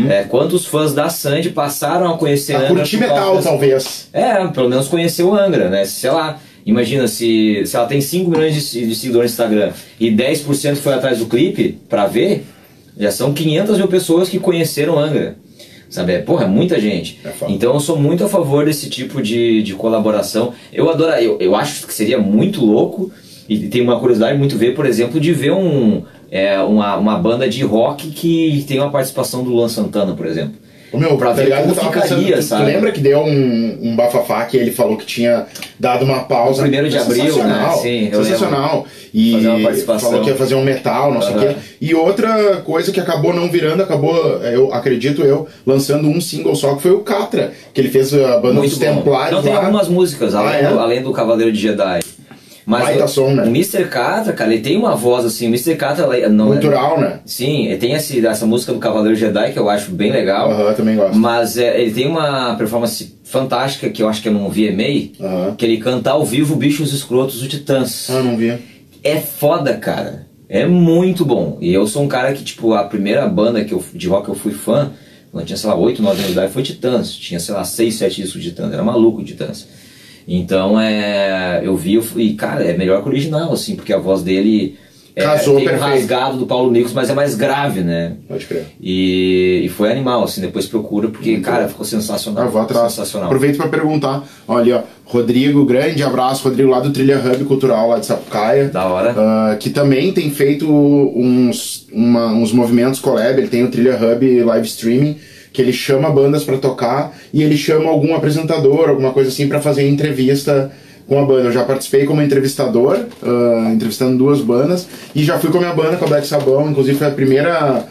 É, quantos fãs da Sandy passaram a conhecer A Angra curtir metal, talvez. É, pelo menos conhecer o Angra, né? Sei lá, imagina se, se ela tem 5 milhões de, de seguidores no Instagram e 10% foi atrás do clipe pra ver, já são 500 mil pessoas que conheceram Angra. Sabe? É, Porra, é muita gente. É então eu sou muito a favor desse tipo de, de colaboração. Eu adoro, eu, eu acho que seria muito louco e tem uma curiosidade muito ver, por exemplo, de ver um É uma, uma banda de rock que tem uma participação do Luan Santana, por exemplo. Ô, meu, Pra tá ver ligado? como Eu tava ficaria, pensando, sabe? Tu lembra que deu um, um bafafá que ele falou que tinha dado uma pausa? No primeiro de abril, Sensacional, né? Sim, eu Sensacional. E falou que ia fazer um metal, não sei o quê. E outra coisa que acabou não virando, acabou, eu acredito eu, lançando um single só, que foi o Catra, que ele fez a banda dos Muito bom. Templários Não, tem lá. algumas músicas, além, Ah, é? do, além do Cavaleiro de Jedi. Mas Baita o, som, né? o Mr. Catra, cara, ele tem uma voz assim, o Mr. Catra não Cultural, né? Sim, ele tem esse, essa música do Cavaleiro Jedi que eu acho bem legal. Aham, também gosto. Mas é, ele tem uma performance fantástica que eu acho que é num VMA, Aham. que ele canta ao vivo Bichos Escrotos do Titãs. Ah, não vi. É foda, cara. É muito bom. E eu sou um cara que, tipo, a primeira banda que eu, de rock que eu fui fã, quando eu tinha, sei lá, 8, 9 anos de idade, foi Titãs. Tinha, sei lá, 6, 7 discos de Titãs. Era maluco de Titãs. Então, é, eu vi eu fui- e, cara, é melhor que o original, assim, porque a voz dele é, Casou tem um rasgado do Paulo Nicolas, mas é mais grave, né? Pode crer. E, e foi animal, assim, depois procura, porque, cara, ficou sensacional. Ah, vou atrás. Sensacional. Aproveito para perguntar. Olha, ó, Rodrigo, grande abraço, Rodrigo lá do Trilha Hub Cultural lá de Sapucaia. Da hora. Ah, que também tem feito uns, uma- uns movimentos collab, ele tem o Trilha Hub live streaming, que ele chama bandas para tocar e ele chama algum apresentador, alguma coisa assim, para fazer entrevista com a banda. Eu já participei como entrevistador, ah, entrevistando duas bandas, e já fui com a minha banda, com a Black Sabão, inclusive foi a primeira.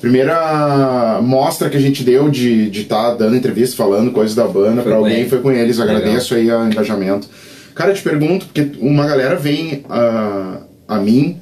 Primeira mostra que a gente deu de estar dando entrevista, falando coisas da banda para alguém, foi com eles. Legal. Agradeço aí o engajamento. Cara, eu te pergunto, porque uma galera vem a, a mim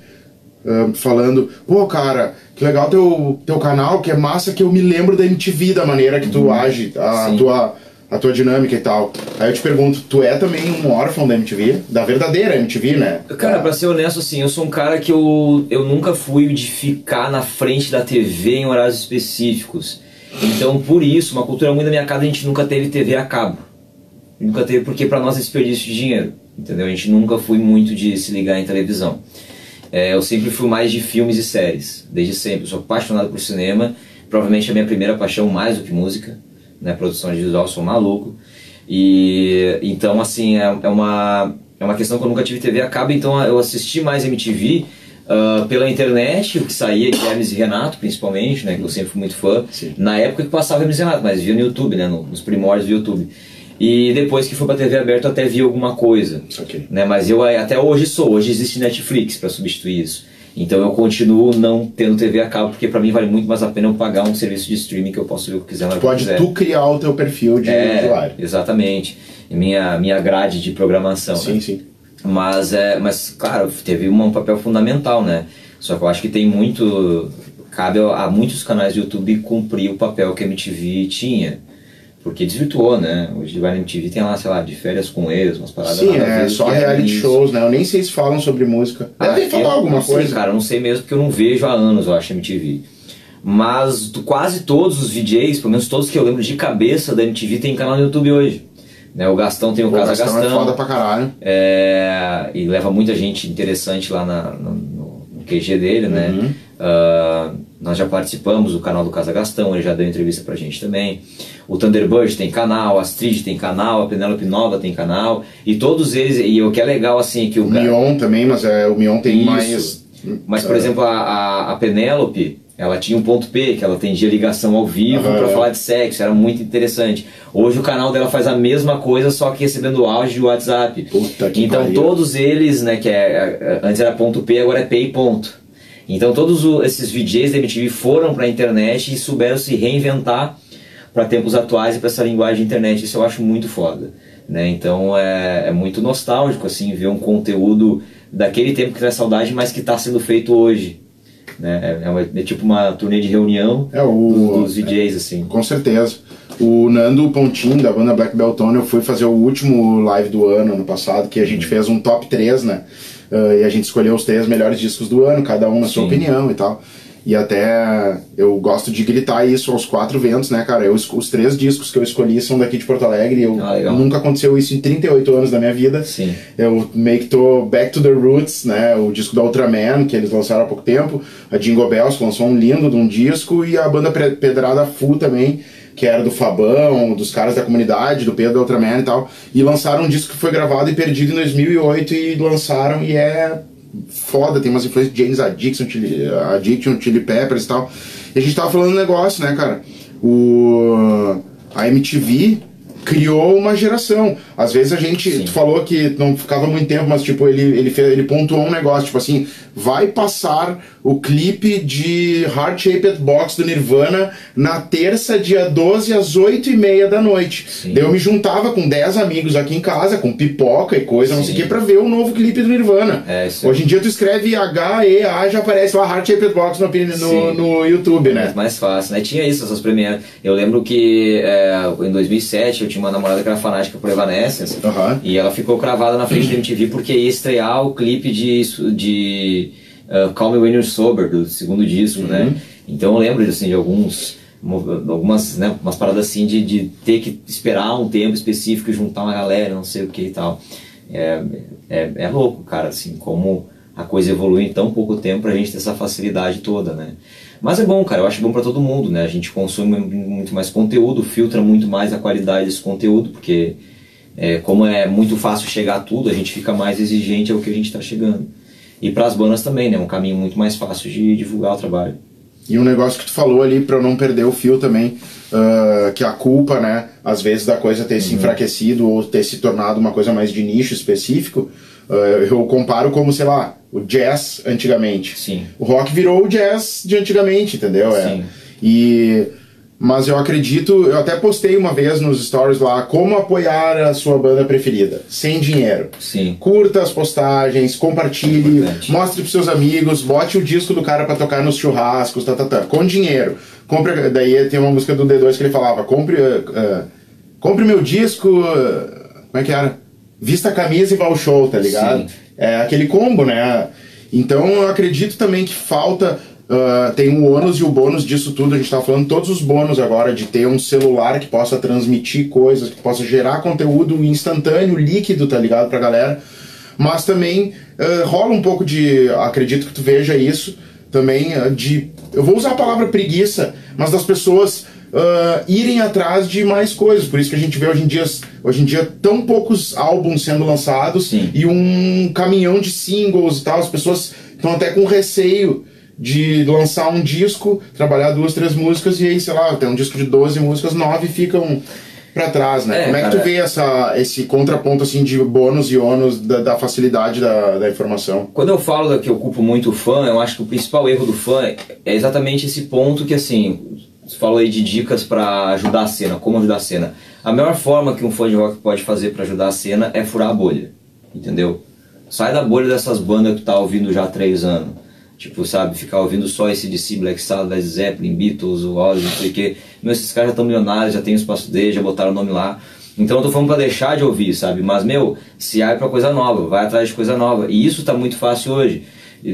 ah, falando, pô, cara, que legal teu, teu canal, que é massa que eu me lembro da MTV, da maneira que tu age, a Uhum. Sim. tua, a tua dinâmica e tal. Aí eu te pergunto, tu é também um órfão da MTV? Da verdadeira MTV, né? Cara, pra ser honesto, assim, eu sou um cara que eu, eu nunca fui de ficar na frente da TV em horários específicos. Então, por isso, uma cultura muito da minha casa, a gente nunca teve TV a cabo. Nunca teve, porque pra nós é desperdício de dinheiro, entendeu? A gente nunca foi muito de se ligar em televisão. É, eu sempre fui mais de filmes e séries, desde sempre. Eu sou apaixonado por cinema, provavelmente a minha primeira paixão mais do que música, né? Produção audiovisual, sou maluco. E então, assim, é, é uma, é uma questão que eu nunca tive TV a cabo, então eu assisti mais MTV ah, pela internet, o que saía de Hermes e Renato, principalmente, né? Que eu sempre fui muito fã. Sim. Na época que passava Hermes e Renato, mas via no YouTube, né? no- Nos primórdios do YouTube. E depois que foi pra TV aberta, eu até vi alguma coisa aqui. né? Mas eu até hoje sou. Hoje existe Netflix para substituir isso. Então eu continuo não tendo TV a cabo, porque para mim vale muito mais a pena eu pagar um serviço de streaming que eu posso ver o que quiser eu Pode quiser. tu criar o teu perfil de é, usuário. exatamente. Minha, minha grade de programação. Sim, né? sim. Mas, é, mas, claro, teve um papel fundamental, né? Só que eu acho que tem muito. Cabe a muitos canais do YouTube cumprir o papel que a MTV tinha. Porque desvirtuou, né? Hoje vai na MTV tem lá, sei lá, de férias com ex, umas paradas Sim, é só era reality isso. shows, né? Eu nem sei se falam sobre música. Devem Ah, falar alguma não sei, coisa. cara, eu não sei mesmo porque eu não vejo há anos, eu acho, MTV. Mas quase todos os VJs, pelo menos todos que eu lembro de cabeça da MTV, tem canal no YouTube hoje. Né, o Gastão tem o, O Casa Gastão Gastão. é foda pra caralho. É, e leva muita gente interessante lá na- no, no- QG dele, né? Uhum. Nós já participamos do canal do Casa Gastão, ele já deu entrevista pra gente também. O Thunderbird tem canal, a Astrid tem canal, a Penélope Nova tem canal, e todos eles, e o que é legal assim, é que o, O Mion também, mas é, o Mion tem Isso. mais. mas, por é, exemplo, a, a, a Penélope, ela tinha um ponto P, que ela atendia ligação ao vivo Aham. pra falar de sexo, era muito interessante. Hoje o canal dela faz a mesma coisa, só que recebendo áudio de WhatsApp. Puta que então pariu. todos eles, né, que é, antes era ponto P, agora é P e ponto. Então todos esses VJs da MTV foram pra internet e souberam se reinventar para tempos atuais e para essa linguagem de internet. Isso eu acho muito foda. Né? Então é, é muito nostálgico assim ver um conteúdo daquele tempo que traz saudade, mas que está sendo feito hoje. Né? É, é uma- é tipo uma turnê de reunião É o. dos DJs assim. Com certeza. O Nando Pontin, da banda Black Beltone, eu fui fazer o último live do ano, ano passado, que a gente fez um top 3, né? Ah, e a gente escolheu os três melhores discos do ano, cada um na sua Sim. opinião e tal. E até eu gosto de gritar isso aos quatro ventos, né, cara? Eu, os três discos que eu escolhi são daqui de Porto Alegre. Eu, Ah, nunca aconteceu isso em 38 anos da minha vida. Sim. Eu meio que tô back to the roots, né? O disco da Ultraman, que eles lançaram há pouco tempo. A Jingle Bells, lançou um lindo de um disco. E a banda Pedrada Full também, que era do Fabão, dos caras da comunidade, do Pedro Ultraman e tal. E lançaram um disco que foi gravado e perdido em 2008 e lançaram e é foda, tem umas influências de James Addiction, Chili, Addiction, Chili Peppers e tal. E a gente tava falando um negócio, né, cara? O, a MTV criou uma geração. Às vezes a gente Sim. falou que não ficava muito tempo, mas tipo, ele, ele, fez, ele pontuou um negócio, tipo assim, vai passar o clipe de Heart Shaped Box do Nirvana na terça, dia 12, às 8 e meia da noite. Sim. Daí eu me juntava com 10 amigos aqui em casa, com pipoca e coisa, Sim. não sei o que, pra ver o novo clipe do Nirvana. É, Hoje em dia tu escreve H-E-A, já aparece lá Heart Shaped Box no, no, no YouTube, né? É mais fácil, né? Tinha isso, essas premieras. Eu lembro que é, em 2007 eu tinha uma namorada que era fanática por Evanescence, uhum. e ela ficou cravada na frente da MTV porque ia estrear o clipe de... de uh, Call Me When You're Sober, do segundo disco, né? uhum. né? Então eu lembro assim, de alguns algumas né, umas paradas assim de, de ter que esperar um tempo específico e juntar uma galera, não sei o que e tal. É, é, é louco, cara, assim, como a coisa evolui em tão pouco tempo pra gente ter essa facilidade toda, né? Mas é bom, cara, eu acho bom para todo mundo, né? A gente consome muito mais conteúdo, filtra muito mais a qualidade desse conteúdo, porque é, como é muito fácil chegar a tudo, a gente fica mais exigente ao que a gente está chegando. E para as bandas também, né? Um caminho muito mais fácil de divulgar o trabalho. E um negócio que tu falou ali, para eu não perder o fio também, uh, que a culpa, né, às vezes da coisa ter uhum. se enfraquecido ou ter se tornado uma coisa mais de nicho específico, eu comparo como, sei lá, o jazz antigamente. Sim. O rock virou o jazz de antigamente, entendeu? É. Sim. É. E mas eu acredito, eu até postei uma vez nos stories lá como apoiar a sua banda preferida, sem dinheiro. Sim. Curta as postagens, compartilhe, Importante. mostre pros seus amigos, bote o disco do cara para tocar nos churrascos, tá, tá, tá, com dinheiro. Compre, daí tem uma música do D2 que ele falava: compre, uh, compre meu disco. Uh, como é que era? Vista a camisa e vá ao show, tá ligado? Sim. É aquele combo, né? Então eu acredito também que falta Uh, tem o ônus e o bônus disso tudo. A gente está falando todos os bônus agora de ter um celular que possa transmitir coisas, que possa gerar conteúdo instantâneo, líquido, tá ligado, pra galera. Mas também uh, rola um pouco de. Acredito que tu veja isso também, uh, de. Eu vou usar a palavra preguiça, mas das pessoas irem atrás de mais coisas. Por isso que a gente vê hoje em dia, hoje em dia tão poucos álbuns sendo lançados Sim. e um caminhão de singles e tal. As pessoas estão até com receio de lançar um disco, trabalhar duas, três músicas e aí, sei lá, tem um disco de 12 músicas, nove ficam para trás, né? É, Como é que cara, tu vê essa, esse contraponto assim de bônus e ônus da, da facilidade da, da, informação? Quando eu falo que eu culpo muito o fã, eu acho que o principal erro do fã é exatamente esse ponto que assim, você falou aí de dicas para ajudar a cena, como ajudar a cena. A melhor forma que um fã de rock pode fazer para ajudar a cena é furar a bolha, entendeu? Sai da bolha dessas bandas que tá ouvindo já há três anos Tipo, sabe, ficar ouvindo só esse DC, Black Sabbath, Led Zeppelin, Beatles, o não sei o quê. Meu, esses caras já estão milionários, já tem o espaço deles, já botaram o nome lá. Então eu tô falando pra deixar de ouvir, sabe? Mas, meu, se abre pra coisa nova, vai atrás de coisa nova. E isso tá muito fácil hoje.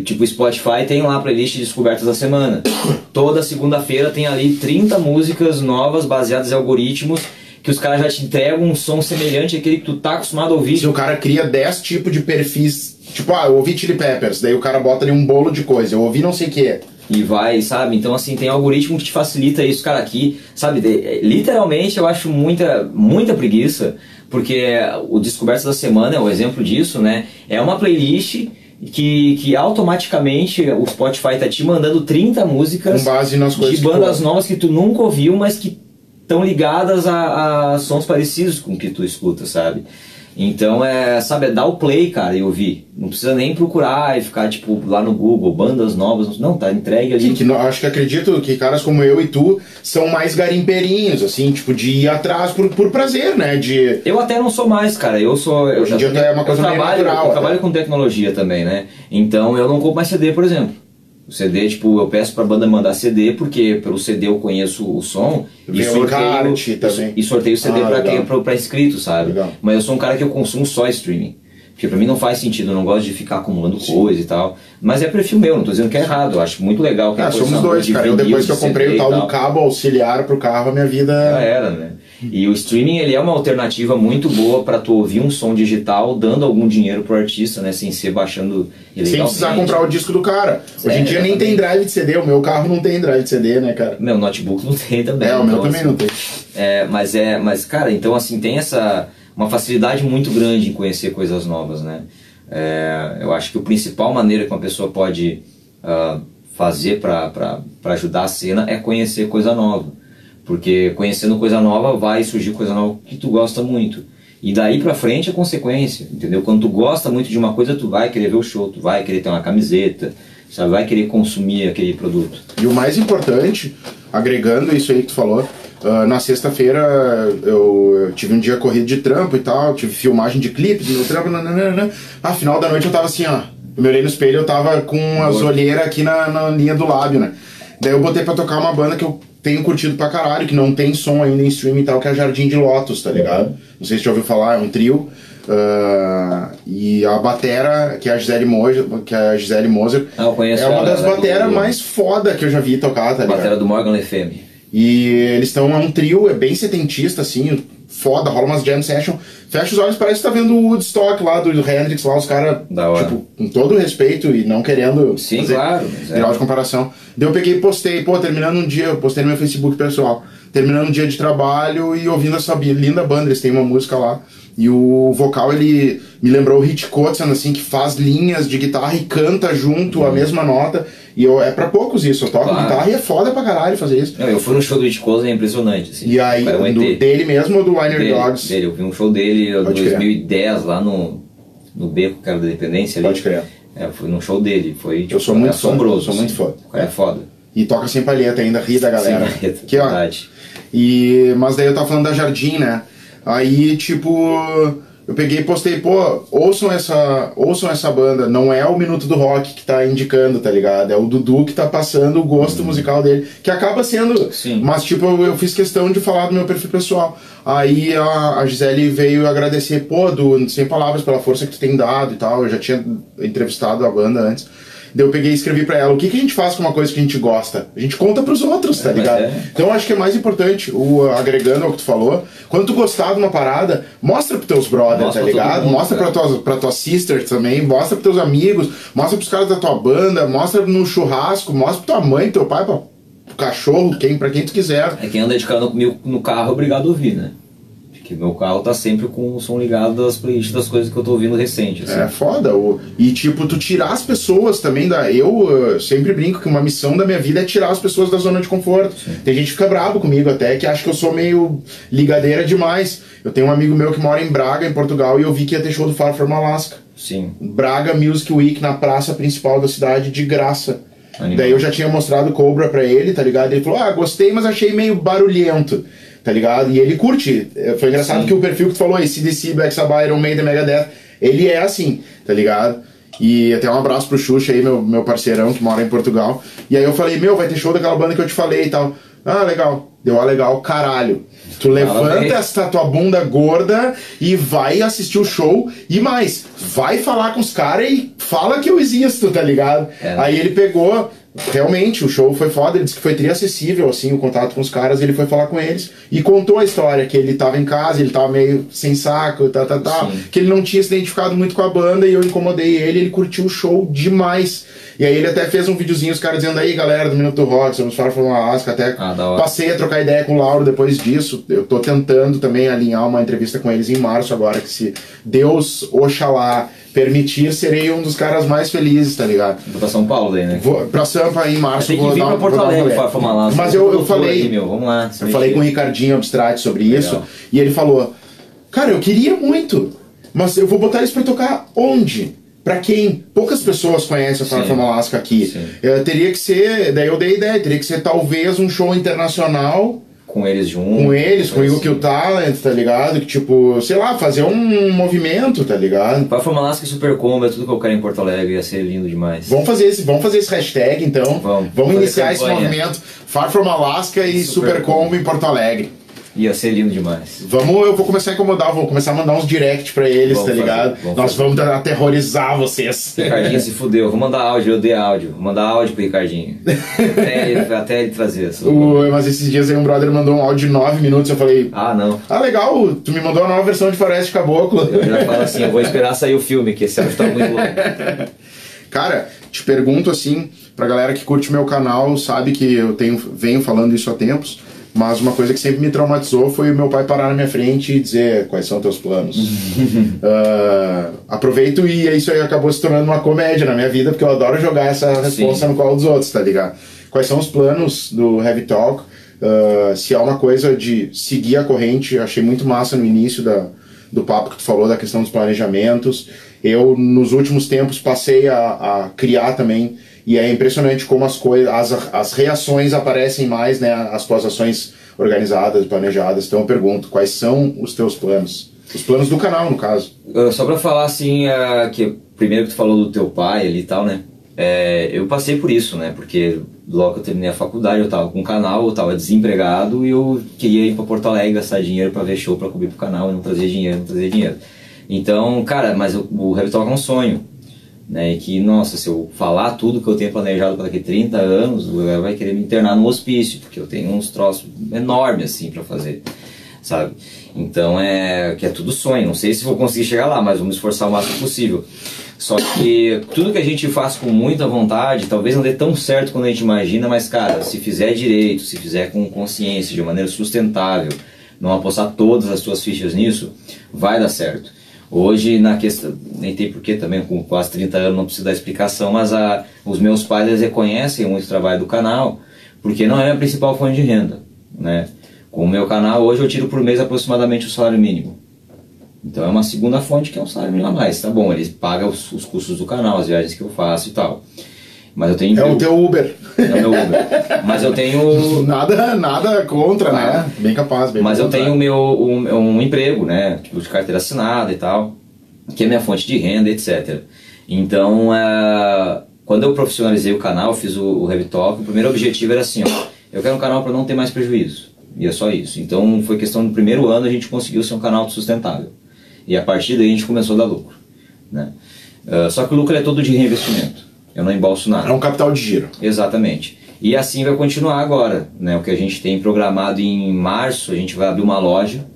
Tipo, o Spotify tem lá a playlist de descobertas da semana. Toda segunda-feira tem ali 30 músicas novas baseadas em algoritmos que os caras já te entregam um som semelhante àquele que tu tá acostumado a ouvir. Se o cara cria 10 tipos de perfis Tipo, ah, eu ouvi Chili Peppers, daí o cara bota ali um bolo de coisa, eu ouvi não sei o que. E vai, sabe? Então, assim, tem algoritmo que te facilita isso, cara, aqui, sabe? De, literalmente, eu acho muita, muita preguiça, porque o Descobertas da Semana é o exemplo disso, né? É uma playlist que, que automaticamente o Spotify tá te mandando 30 músicas Com base nas de bandas novas que tu nunca ouviu, mas que estão ligadas a, a sons parecidos com o que tu escuta, sabe? Então é, sabe, é dar o play, cara, e ouvir. Não precisa nem procurar e ficar, tipo, lá no Google, bandas novas. Não, tá entregue ali. Sim, que, acho que acredito que caras como eu e tu são mais garimpeirinhos, assim, tipo, de ir atrás por, por prazer, né? De... Eu até não sou mais, cara. Eu sou. Eu Hoje em dia é uma coisa eu trabalho, natural. Eu trabalho com tecnologia também, né? Então eu não compro mais CD, por exemplo. O CD, tipo, eu peço pra banda mandar CD, porque pelo CD eu conheço o som e sorteio, também. e sorteio o CD ah, pra, quem, pra, pra inscrito, sabe? Legal. Mas eu sou um cara que eu consumo só streaming. Porque pra mim não faz sentido, eu não gosto de ficar acumulando Sim. coisa e tal. Mas é perfil meu, não tô dizendo que é errado, eu acho muito legal. Que ah, somos dois, cara. Eu, depois que eu comprei o tal do cabo auxiliar pro carro, a minha vida... Já era, né? E o streaming ele é uma alternativa muito boa para tu ouvir um som digital dando algum dinheiro pro artista, né? Sem ser baixando ilegalmente. Sem precisar comprar o disco do cara. Hoje é, em dia nem tem drive de CD, o meu carro não tem drive de CD, né, cara? Meu notebook não tem também. É, o meu então, também assim, não tem. É, mas é, mas cara, então assim, tem essa uma facilidade muito grande em conhecer coisas novas, né? É, eu acho que a principal maneira que uma pessoa pode uh, fazer para ajudar a cena é conhecer coisa nova. Porque conhecendo coisa nova vai surgir coisa nova que tu gosta muito. E daí pra frente é consequência, entendeu? Quando tu gosta muito de uma coisa, tu vai querer ver o show, tu vai querer ter uma camiseta, sabe? Vai querer consumir aquele produto. E o mais importante, agregando isso aí que tu falou, uh, na sexta-feira eu, eu, tive um dia corrido de trampo e tal, tive filmagem de clipe meu trampo, nananana. Ah, final da noite eu tava assim, ó. Eu me olhei no espelho, eu tava com as olheiras aqui na, na linha do lábio, né? Daí eu botei pra tocar uma banda que eu tenho curtido pra caralho, que não tem som ainda em streaming e tal, que é Jardim de Lotus, tá ligado? Não sei se já ouviu falar, é um trio. Uh, e a batera, que é a Gisele Moser, que é a Gisele Moser ah, eu conheço é uma das ela é bateras do- mais foda que eu já vi tocar, tá ligado? Batera do Morgan Le Femme. E eles estão, é um trio, é bem setentista, assim, foda, rola umas jam session. Fecha os olhos, parece que tá vendo o Woodstock lá, do Hendrix lá, os caras, tipo, com todo respeito e não querendo Sim, fazer claro, é. grau de comparação. Daí eu peguei e postei, pô, terminando um dia, eu postei no meu Facebook pessoal, terminando um dia de trabalho e ouvindo essa linda banda, eles têm uma música lá. E o vocal, ele me lembrou o Hit Kotzen, assim, que faz linhas de guitarra e canta junto a mesma nota. E eu, é pra poucos isso, eu toco Claro. guitarra e é foda pra caralho fazer isso. Não, eu fui no show do It Cozen, é impressionante. Assim. E aí, é do- dele mesmo ou do Liner dele, Dogs? dele. Eu vi um show dele em Pode crer. 2010 lá no, no Beco, cara da Dependência ali. Pode crer. É, eu fui num show dele. Foi, tipo, sou muito fã, assombroso. eu sou muito assim. O cara é foda. E toca sem palheta ainda, ri da galera. Sim, é que, ó, verdade. E, mas daí eu tava falando da Jardim, né? Aí, tipo, eu peguei e postei, pô, ouçam essa, ouçam essa banda. Não é o Minuto do Rock que tá indicando, tá ligado? É o Dudu que tá passando o gosto musical dele. Que acaba sendo. Sim. Mas, tipo, eu, eu fiz questão de falar do meu perfil pessoal. Aí a, a Gisele veio agradecer, pô, do, sem palavras pela força que tu tem dado e tal. Eu já tinha entrevistado a banda antes. Daí eu peguei e escrevi pra ela, o que, que a gente faz com uma coisa que a gente gosta? A gente conta pros outros, tá É, ligado? é. Então eu acho que é mais importante, o agregando ao que tu falou, quando tu gostar de uma parada, mostra pros teus brothers, Mostra tá ligado? mundo, mostra pra cara. tua, pra tua sister também, mostra pros teus amigos, mostra pros caras da tua banda, mostra no churrasco, mostra pra tua mãe, teu pai, pra, pro cachorro, quem, pra quem tu quiser. É quem anda de carro comigo no carro é obrigado a ouvir, né? Porque meu carro tá sempre com o som ligado das playlists das coisas que eu tô ouvindo recente. Assim. É foda. O, e tipo, tu tirar as pessoas também da. Eu uh, sempre brinco que uma missão da minha vida é tirar as pessoas da zona de conforto. Tem gente que fica bravo comigo até, que acha que eu sou meio ligadeira demais. Eu tenho um amigo meu que mora em Braga, em Portugal, e eu vi que ia ter show do Far From Alaska. Sim. Braga Music Week na praça principal da cidade de graça. Animal. Daí eu já tinha mostrado Cobra pra ele, tá ligado? Ele falou: Ah, gostei, mas achei meio barulhento, tá ligado? E ele curte. É, Foi engraçado Sim. que o perfil que tu falou, esse DC, Black Sabbath, Iron Maiden, Megadeth, ele é assim, tá ligado? E até um abraço pro Xuxa aí, meu, meu parceirão que mora em Portugal. E aí eu falei: Meu, vai ter show daquela banda que eu te falei e tal. Ah, legal. Deu ah, legal, caralho. Tu levanta essa tua bunda gorda e vai assistir o show e mais, vai falar com os caras e fala que eu existo, tá ligado? É. Aí ele pegou, realmente, o show foi foda, ele disse que foi tri acessível, assim, o contato com os caras, ele foi falar com eles e contou a história, que ele tava em casa, ele tava meio sem saco, tá, tá, tá, Sim. que ele não tinha se identificado muito com a banda e eu incomodei ele, ele curtiu o show demais. E aí ele até fez um videozinho, os caras dizendo aí, galera do Minuto Rock, somos Far From Alaska, até Ah, passei a trocar ideia com o Lauro depois disso. Eu tô tentando também alinhar uma entrevista com eles em março agora, que se Deus, Oxalá, permitir, serei um dos caras mais felizes, tá ligado? Vou pra São Paulo daí, né? Vou pra Sampa em março. Tem que vou vir dar- pra Porto Alegre, From Alaska. Mas eu, eu falei, aí, meu, vamos lá. eu falei com o. Ricardinho Abstrate sobre Legal. isso, e ele falou, cara, eu queria muito, mas eu vou botar eles pra tocar onde? Pra quem? Poucas pessoas conhecem a. From Alaska aqui. Sim. Eh, teria que ser, daí eu dei ideia, teria que ser talvez um show internacional Com eles juntos. com eles, com o Kill Talent, tá ligado? Que tipo, sei lá, fazer um movimento, tá ligado? Far From Alaska e Super Combo é tudo que eu quero em Porto Alegre, ia ser lindo demais. Vamos fazer esse, vamos fazer esse hashtag então. Vamos. Fazer iniciar esse movimento Far From Alaska e Super Super Combo em Porto Alegre. Ia ser lindo demais. Vamos, eu vou começar a incomodar, vou começar a mandar uns direct pra eles, Vamos tá fazer, ligado? vamos Nós fazer. vamos aterrorizar vocês. Ricardinho se fudeu. Vou mandar áudio, eu dei áudio. Vou mandar áudio pro Ricardinho. até, ele, até ele trazer isso. O- mas esses dias aí um brother mandou um áudio de 9 minutos, eu falei, Ah, não. ah legal, tu me mandou a nova versão de Floresta Caboclo. Eu já falo assim, eu vou esperar sair o filme, que esse áudio tá muito longo. Cara, te pergunto assim, pra galera que curte meu canal, sabe que eu tenho, venho falando isso há tempos. Mas uma coisa que sempre me traumatizou foi o meu pai parar na minha frente e dizer quais são teus planos. uh, aproveito e isso aí acabou se tornando uma comédia na minha vida, porque eu adoro jogar essa resposta Sim. no colo dos outros, tá ligado? Quais são os planos do Heavy Talk? Uh, se há uma coisa de seguir a corrente, achei muito massa no início da, do papo que tu falou da questão dos planejamentos. Eu, nos últimos tempos, passei a, a criar também e é impressionante como as coisas, as, as reações aparecem mais, né, as tuas ações organizadas, planejadas. Então eu pergunto, quais são os teus planos? Os planos do canal, no caso. Uh, só para falar assim, uh, que primeiro que tu falou do teu pai ali e tal, né? É, eu passei por isso, né? Porque logo que eu terminei a faculdade, eu tava com um canal, eu tava desempregado e eu queria ir para Porto Alegre gastar dinheiro para ver show, para cobrir pro canal e não trazer dinheiro, não trazer dinheiro. Então, cara, mas o, o Heavy Talk é um sonho né? E que, nossa, se eu falar tudo que eu tenho planejado para daqui a 30 anos, o galera vai querer me internar no hospício, porque eu tenho uns troços enormes assim para fazer, sabe? Então é que é tudo sonho. Não sei se vou conseguir chegar lá, mas me esforçar o máximo possível. Só que tudo que a gente faz com muita vontade, talvez não dê tão certo quanto a gente imagina, mas cara, se fizer direito, se fizer com consciência, de maneira sustentável, não apostar todas as suas fichas nisso, vai dar certo. Hoje, na questão, nem tem porquê também, com quase 30 anos não preciso dar explicação, mas a, os meus pais eles reconhecem muito o trabalho do canal, porque não é a principal fonte de renda. Né? Com o meu canal, hoje eu tiro por mês aproximadamente o salário mínimo. Então é uma segunda fonte que é um salário mínimo a mais, tá bom, eles pagam os, os custos do canal, as viagens que eu faço e tal. Mas eu tenho. É o teu Uber. É o meu Uber. Mas eu tenho. Nada, nada contra, né? ah, né? Bem capaz, bem Mas eu tenho meu, um, um emprego, né? Tipo, de carteira assinada e tal, que é minha fonte de renda, etc. Então, uh, quando eu profissionalizei o canal, fiz o, o Heavy Talk, o primeiro objetivo era assim: ó, eu quero um canal para não ter mais prejuízo. E é só isso. Então, foi questão do primeiro ano a gente conseguiu ser um canal sustentável. E a partir daí a gente começou a dar lucro. Né? Uh, só que o lucro é todo de reinvestimento. Eu não embolso nada. É um capital de giro. Exatamente. E assim vai continuar agora. Né? O que a gente tem programado em março, a gente vai abrir uma loja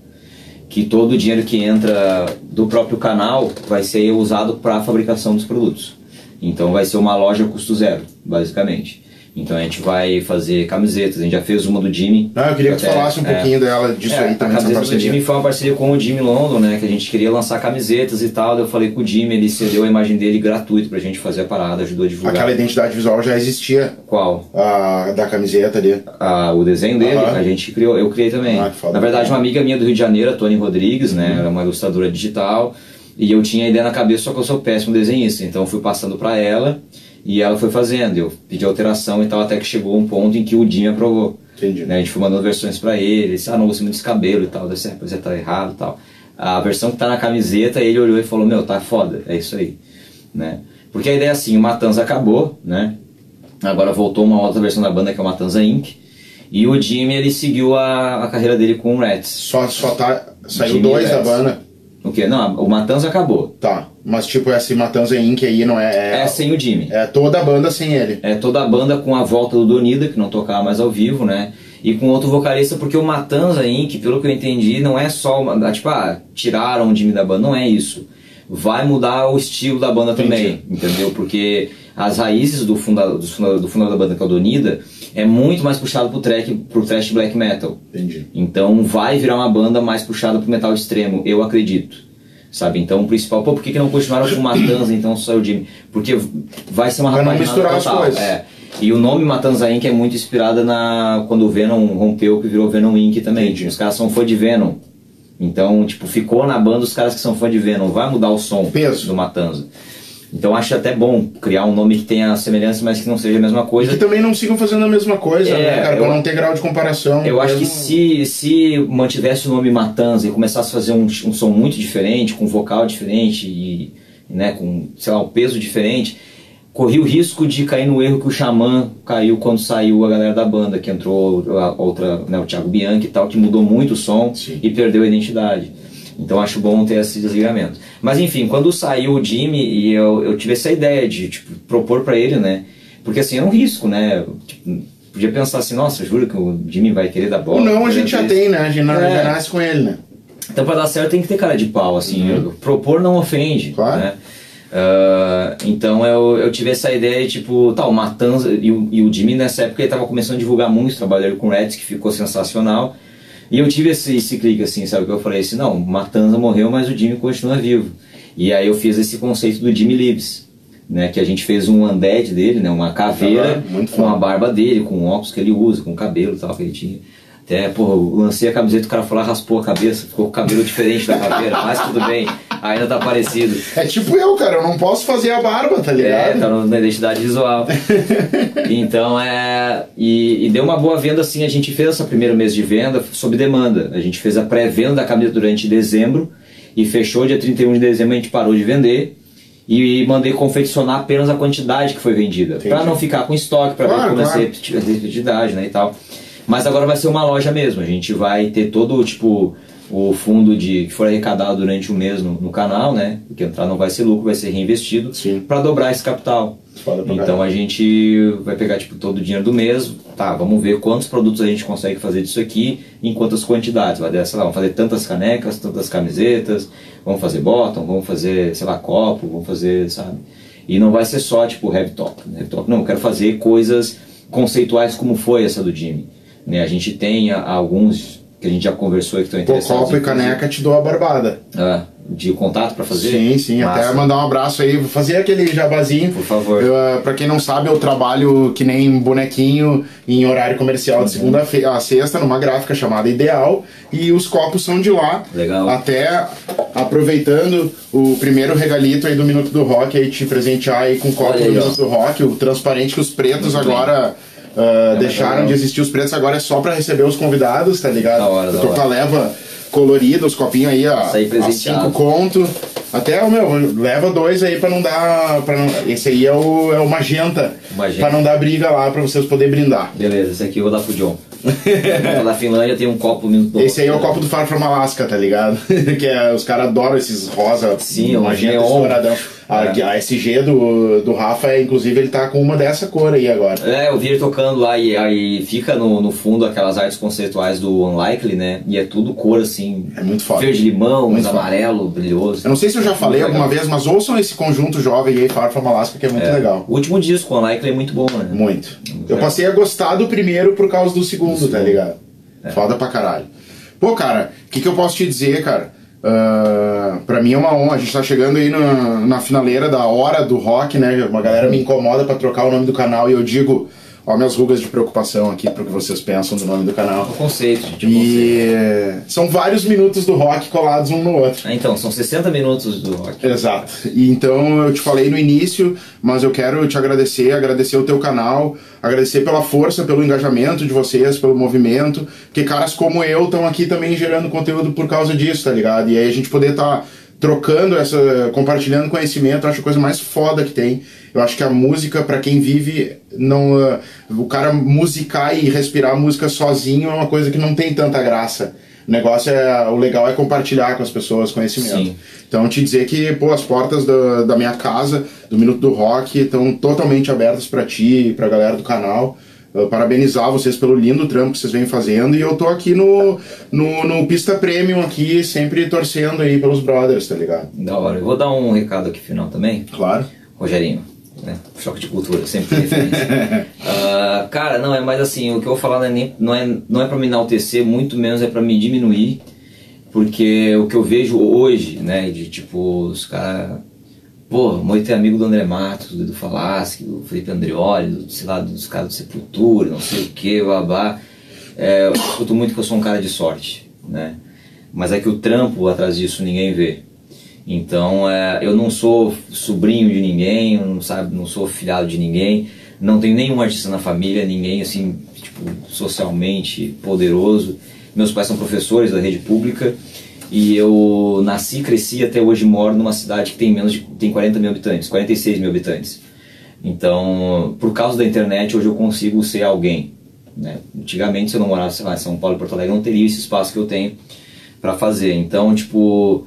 que todo o dinheiro que entra do próprio canal vai ser usado para a fabricação dos produtos. Então vai ser uma loja custo zero, basicamente. Então a gente vai fazer camisetas, a gente já fez uma do Jimmy. Ah, eu queria que tu falasse um é, pouquinho dela, disso é, aí também. A camiseta do Jimmy foi uma parceria com o Jimmy London, né? Que a gente queria lançar camisetas e tal. Eu falei com o Jimmy, ele cedeu a imagem dele gratuito pra gente fazer a parada, ajudou a divulgar. Aquela identidade visual já existia. Qual? A da camiseta ali. Ah, o desenho dele, a gente criou, eu criei também. Ah, Na verdade, uma amiga minha do Rio de Janeiro, a Tony Rodrigues, né? Uhum. Ela é uma ilustradora digital. E eu tinha a ideia na cabeça, só que eu sou péssimo desenhista. Então eu fui passando para ela. E ela foi fazendo, eu pedi alteração e tal, até que chegou um ponto em que o Jimmy aprovou. Entendi. Né? A gente foi mandando versões para ele, disse, ah, não gostei muito desse cabelo e tal, desse você tá errado e tal. A versão que tá na camiseta, ele olhou e falou, meu, tá foda, é isso aí. Né? Porque a ideia é assim, o Matanza acabou, né? Agora voltou uma outra versão da banda que é o Matanza Inc. E o Jimmy, ele seguiu a, a carreira dele com o Rats. Só, só tá, saiu Jimmy dois da banda. O quê? Não, o Matanza acabou. Tá. Mas tipo, esse Matanza Inc. aí não é, é. É sem o Jimmy. É toda a banda sem ele. É toda a banda com a volta do Donida, que não tocava mais ao vivo, né? E com outro vocalista, porque o Matanza Inc., pelo que eu entendi, não é só uma. Tipo, ah, tiraram o Jimmy da banda, não é isso. Vai mudar o estilo da banda Entendi. também, entendeu? Porque as raízes do fundador, do fundador, do fundador da banda, que é o Donida, é muito mais puxado pro, track, pro thrash black metal. Entendi. Então vai virar uma banda mais puxada pro metal extremo, eu acredito sabe? Então o principal, pô, por que, que não continuaram com Matanza, então só o Jimmy? Porque vai ser uma misturar total. as coisas. É. E o nome Matanza Inc. é muito inspirada na quando o Venom rompeu, que virou Venom Inc. também. Entendi. Os caras são fã de Venom. Então, tipo, ficou na banda os caras que são fã de Venom. Vai mudar o som Peso. do Matanza. Então acho até bom criar um nome que tenha semelhança, mas que não seja a mesma coisa. E que também não sigam fazendo a mesma coisa, é, né, cara? Pra não ter grau de comparação. Eu acho que se, se mantivesse o nome Matanza e começasse a fazer um, um som muito diferente, com vocal diferente e né, com, sei lá, um peso diferente, corria o risco de cair no erro que o Xamã caiu quando saiu a galera da banda, que entrou a outra, né, o Thiago Bianchi e tal, que mudou muito o som Sim. e perdeu a identidade. Então acho bom ter esse desligamento. Mas enfim, quando saiu o Jimmy e eu, eu tive essa ideia de tipo, propor para ele, né? Porque assim, é um risco, né? Tipo, podia pensar assim, nossa, juro que o Jimmy vai querer dar bola. Não, a gente já tem, né? A gente é. já nasce com ele, né? Então para dar certo tem que ter cara de pau, assim. Uhum. Propor não ofende, claro. né? Uh, então eu, eu tive essa ideia, tipo, tal, tá, Matanza, e o, e o Jimmy nessa época ele tava começando a divulgar muito, trabalhando com Reds, que ficou sensacional. E eu tive esse, esse clique assim, sabe? Que eu falei assim: não, Matanza morreu, mas o Jimmy continua vivo. E aí eu fiz esse conceito do Jimmy Lives, né? Que a gente fez um undead dele, né? Uma caveira com a barba dele, com o óculos que ele usa, com o cabelo e tal que ele tinha. Até, porra, eu lancei a camiseta, o cara foi lá, raspou a cabeça, ficou com o cabelo diferente da caveira, mas tudo bem, ainda tá parecido. É tipo eu, cara, eu não posso fazer a barba, tá ligado? É, tá na identidade visual. então, é. E, e, deu uma boa venda assim, a gente fez essa primeiro mês de venda sob demanda. A gente fez a pré-venda da camiseta durante dezembro e fechou dia 31 de dezembro, a gente parou de vender e mandei confeccionar apenas a quantidade que foi vendida, para não ficar com estoque, para claro, ver como claro. a repetitividade, né, e tal. Mas agora vai ser uma loja mesmo. A gente vai ter todo tipo o fundo de que for arrecadado durante o mês no, no canal, né? Porque entrar não vai ser lucro, vai ser reinvestido para dobrar esse capital. Então a gente vai pegar tipo todo o dinheiro do mês, tá? Vamos ver quantos produtos a gente consegue fazer disso aqui, em quantas quantidades. Vai dar, sei lá, vamos fazer tantas canecas, tantas camisetas, vamos fazer bottom, vamos fazer, sei lá, copo, vamos fazer, sabe? E não vai ser só tipo heavy top, heavy top. Não, eu quero fazer coisas conceituais como foi essa do Jimmy. Né? A gente tem alguns que a gente já conversou e que estão interessados. Pô, copo e caneca te dou a barbada. Ah, de contato para fazer? Sim, sim. Massa. Até mandar um abraço aí, fazer aquele jabazinho. Por favor. Uh, para quem não sabe, eu trabalho que nem bonequinho em horário comercial de segunda a sexta, numa gráfica chamada Ideal. E os copos são de lá. Legal. Até aproveitando o primeiro regalito aí do Minuto do Rock, aí te presentear aí com o copo do Minuto do Rock, o transparente que os pretos Muito agora. Bem Uh, deixaram de existir os pretos, agora é só pra receber os convidados, tá ligado? Da hora, Eu tô com a leva colorida, os copinhos aí, ó. A cinco conto. Até, o meu, leva dois aí pra não dar. Pra não, esse aí é o, é o magenta, magenta. Pra não dar briga lá, pra vocês poderem brindar. Beleza, esse aqui eu vou dar pro John. da Finlândia tem um copo muito Esse aí é o copo do Far From Alaska, tá ligado? que é, os caras adoram esses rosa, Sim, magenta, estouradão. A, é. a SG do, do Rafa, inclusive, ele tá com uma dessa cor aí agora. É, eu vi ele tocando lá e aí fica no, no fundo aquelas artes conceituais do Unlikely, né? E é tudo cor assim. É muito forte. Verde-limão, amarelo, brilhoso. Eu não sei se eu já falei alguma legal. vez, mas ouçam esse conjunto jovem aí, Far From Alaska, que é muito é. legal. O último disco, Unlikely, é muito bom, né? Muito. muito eu passei a gostar do primeiro por causa do segundo, do tá ligado? É. Foda pra caralho. Pô, cara, o que, que eu posso te dizer, cara? Uh, pra mim é uma honra, a gente tá chegando aí na, na finaleira da hora do rock, né? Uma galera me incomoda para trocar o nome do canal e eu digo, Ó, minhas rugas de preocupação aqui pro que vocês pensam do nome do canal. O conceito, gente. O e conceito. são vários minutos do rock colados um no outro. Ah, então, são 60 minutos do rock. Exato. E então eu te falei no início, mas eu quero te agradecer, agradecer o teu canal, agradecer pela força, pelo engajamento de vocês, pelo movimento, porque caras como eu estão aqui também gerando conteúdo por causa disso, tá ligado? E aí a gente poder estar. Tá trocando essa, compartilhando conhecimento, eu acho a coisa mais foda que tem. Eu acho que a música, para quem vive, não, uh, o cara musicar e respirar a música sozinho é uma coisa que não tem tanta graça. O negócio é, o legal é compartilhar com as pessoas conhecimento. Sim. Então te dizer que, pô, as portas da, da minha casa, do Minuto do Rock, estão totalmente abertas para ti e pra galera do canal parabenizar vocês pelo lindo trampo que vocês vêm fazendo e eu tô aqui no, no, no, Pista Premium aqui, sempre torcendo aí pelos brothers, tá ligado? Da hora. Eu vou dar um recado aqui final também. Claro. Rogerinho, né? Choque de cultura, sempre referência. uh, cara, não, é mais assim, o que eu vou falar não é, nem, não é, não é pra me enaltecer, muito menos é pra me diminuir, porque o que eu vejo hoje, né, de tipo, os caras Pô, muito é amigo do André Matos, do Edu Falaschi, do Felipe Andreoli, do, sei lá, dos caras do Sepultura, não sei o que, babá. É, eu escuto muito que eu sou um cara de sorte, né? Mas é que o trampo atrás disso ninguém vê. Então, é, eu não sou sobrinho de ninguém, não, sabe, não sou filhado de ninguém, não tenho nenhum artista na família, ninguém assim, tipo, socialmente poderoso. Meus pais são professores da rede pública e eu nasci, cresci até hoje moro numa cidade que tem menos de tem 40 mil habitantes, 46 mil habitantes. Então, por causa da internet, hoje eu consigo ser alguém. Né? Antigamente, se eu não morasse lá em São Paulo e Porto Alegre, eu não teria esse espaço que eu tenho para fazer. Então, tipo,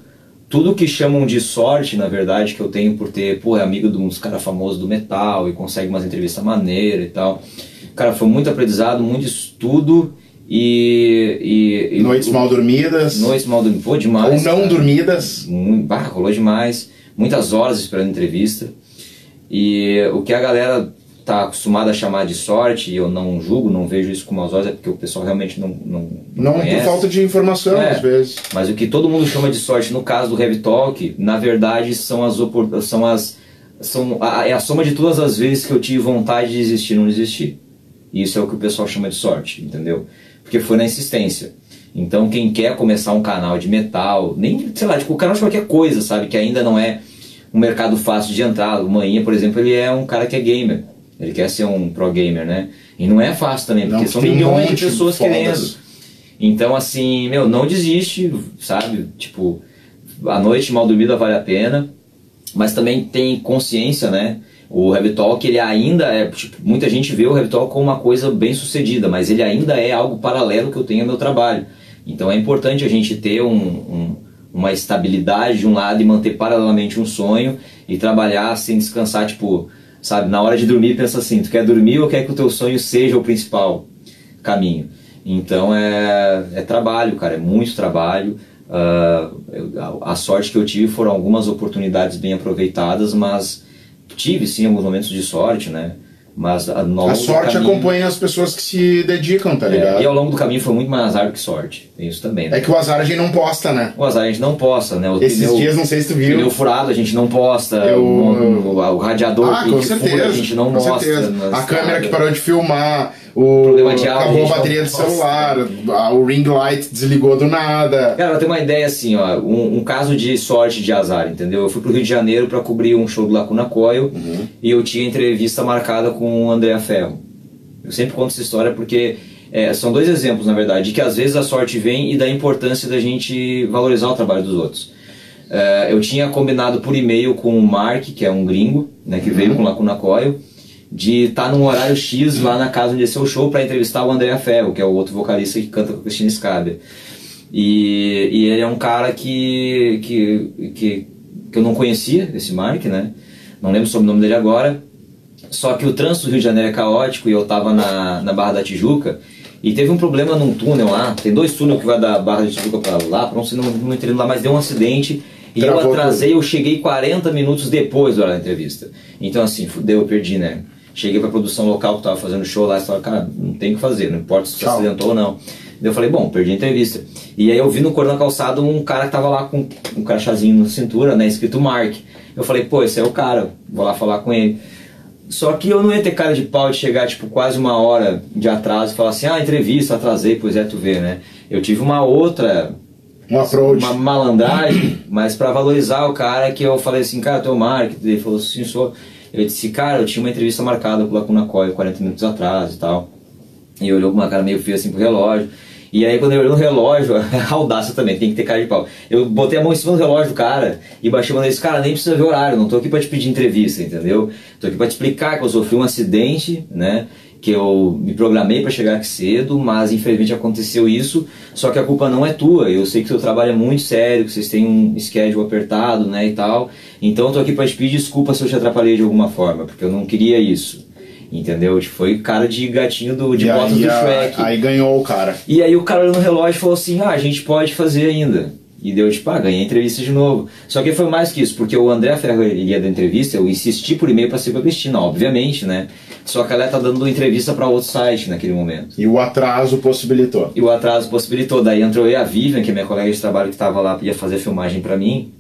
tudo que chamam de sorte, na verdade, que eu tenho por ter, pô, é amigo de uns caras famosos do metal e consegue umas entrevistas maneiras e tal. Cara, foi muito aprendizado, muito estudo e, e, noites mal dormidas. Noites mal dormidas, pô, demais. Ou não cara. dormidas. Muito, bah, rolou demais. muitas horas esperando entrevista. E o que a galera tá acostumada a chamar de sorte, e eu não julgo, não vejo isso com maus olhos, é porque o pessoal realmente não Não, não, não por falta de informação, é, às vezes. Mas o que todo mundo chama de sorte, no caso do Heavy Talk, na verdade são as são as são a, é a soma de todas as vezes que eu tive vontade de desistir não desistir. Isso é o que o pessoal chama de sorte, entendeu? Porque foi na insistência. Então quem quer começar um canal de metal, nem, sei lá, tipo, o canal de qualquer coisa, sabe, que ainda não é um mercado fácil de entrar. O Manhinha, por exemplo, ele é um cara que é gamer. Ele quer ser um pro gamer, né? E não é fácil também, porque não, são milhões um de pessoas querendo. Então, assim, meu, não desiste, sabe? Tipo, a noite mal dormida vale a pena, mas também tem consciência, né? O Heavy Talk, ele ainda é, tipo, muita gente vê o Heavy Talk como uma coisa bem sucedida, mas ele ainda é algo paralelo que eu tenho ao meu trabalho. Então é importante a gente ter um, um, uma estabilidade de um lado e manter paralelamente um sonho e trabalhar sem descansar, tipo, sabe? Na hora de dormir, pensa assim: tu quer dormir ou quer que o teu sonho seja o principal caminho? Então é, é trabalho, cara, é muito trabalho. Uh, a sorte que eu tive foram algumas oportunidades bem aproveitadas, mas tive sim alguns momentos de sorte, né? Mas a, a sorte caminho, acompanha as pessoas que se dedicam, tá ligado? É, e ao longo do caminho foi muito mais azar do que sorte. Isso também, né? É que o azar a gente não posta, né? O azar a gente não posta, né? O Esses pneu, dias, não sei se tu viu. Pneu furado a gente não posta. Eu, o, o, o, radiador ah, que, que fura, a gente não mostra. Certeza. A câmera que parou de filmar o problema de áudio, acabou a bateria do celular, o ring light desligou do nada. Cara, eu tenho uma ideia assim, ó, um, um, caso de sorte de azar, entendeu? Eu fui pro Rio de Janeiro para cobrir um show do Lacuna Coil uhum. e eu tinha entrevista marcada com o André Ferro. Eu sempre conto essa história porque é, são dois exemplos, na verdade, de que às vezes a sorte vem e da importância da gente valorizar o trabalho dos outros. É, eu tinha combinado por e-mail com o Mark, que é um gringo, né, que uhum. veio com o Lacuna Coil, de estar tá num horário X lá na casa onde é seu show para entrevistar o André Ferro, que é o outro vocalista que canta com a Cristina Scaber. E, e ele é um cara que, que, que, que eu não conhecia, esse Mark, né? Não lembro sobre o nome dele agora. Só que o trânsito do Rio de Janeiro é caótico e eu tava na, na Barra da Tijuca e teve um problema num túnel lá. Tem dois túneis que vai da Barra da Tijuca para lá, para não ser não, não entendendo lá, mas deu um acidente e Travou eu atrasei, tudo. eu cheguei 40 minutos depois da hora da entrevista. Então assim, fudeu, eu perdi, né? Cheguei pra produção local que tava fazendo show lá e falei, cara, não tem o que fazer, não importa se você acidentou ou não. eu falei, bom, perdi a entrevista. E aí eu vi no cor na calçada um cara que tava lá com um crachazinho na cintura, né, escrito Mark. Eu falei, pô, esse é o cara, vou lá falar com ele. Só que eu não ia ter cara de pau de chegar, tipo, quase uma hora de atraso e falar assim, ah, entrevista, atrasei, pois é, tu vê, né? Eu tive uma outra um approach. Uma malandragem, mas para valorizar o cara que eu falei assim, cara, teu Mark, ele falou assim, sou eu disse, cara, eu tinha uma entrevista marcada com o Lacuna Coil 40 minutos atrás e tal. E olhou com uma cara meio feia assim pro relógio. E aí quando eu olhei no relógio, audácia também, tem que ter cara de pau. Eu botei a mão em cima do relógio do cara e baixei a mão desse cara, nem precisa ver horário, não tô aqui para te pedir entrevista, entendeu? Tô aqui para te explicar que eu sofri um acidente, né? Que eu me programei para chegar aqui cedo, mas infelizmente aconteceu isso. Só que a culpa não é tua. Eu sei que o seu trabalho é muito sério, que vocês têm um schedule apertado, né, e tal. Então eu tô aqui para te pedir desculpa se eu te atrapalhei de alguma forma, porque eu não queria isso. Entendeu? Tipo, foi cara de gatinho do, de botas do Shrek. Aí ganhou o cara. E aí o cara no relógio falou assim: ah, a gente pode fazer ainda. E deu tipo, ah, ganhei a entrevista de novo. Só que foi mais que isso, porque o André Ferro ia da entrevista, eu insisti por e-mail para ser pra Cristina, obviamente, né? Só que ela tá dando entrevista para outro site naquele momento. E o atraso possibilitou. E o atraso possibilitou. Daí entrou eu e a Vivian, que é minha colega de trabalho que estava lá, ia fazer filmagem para mim.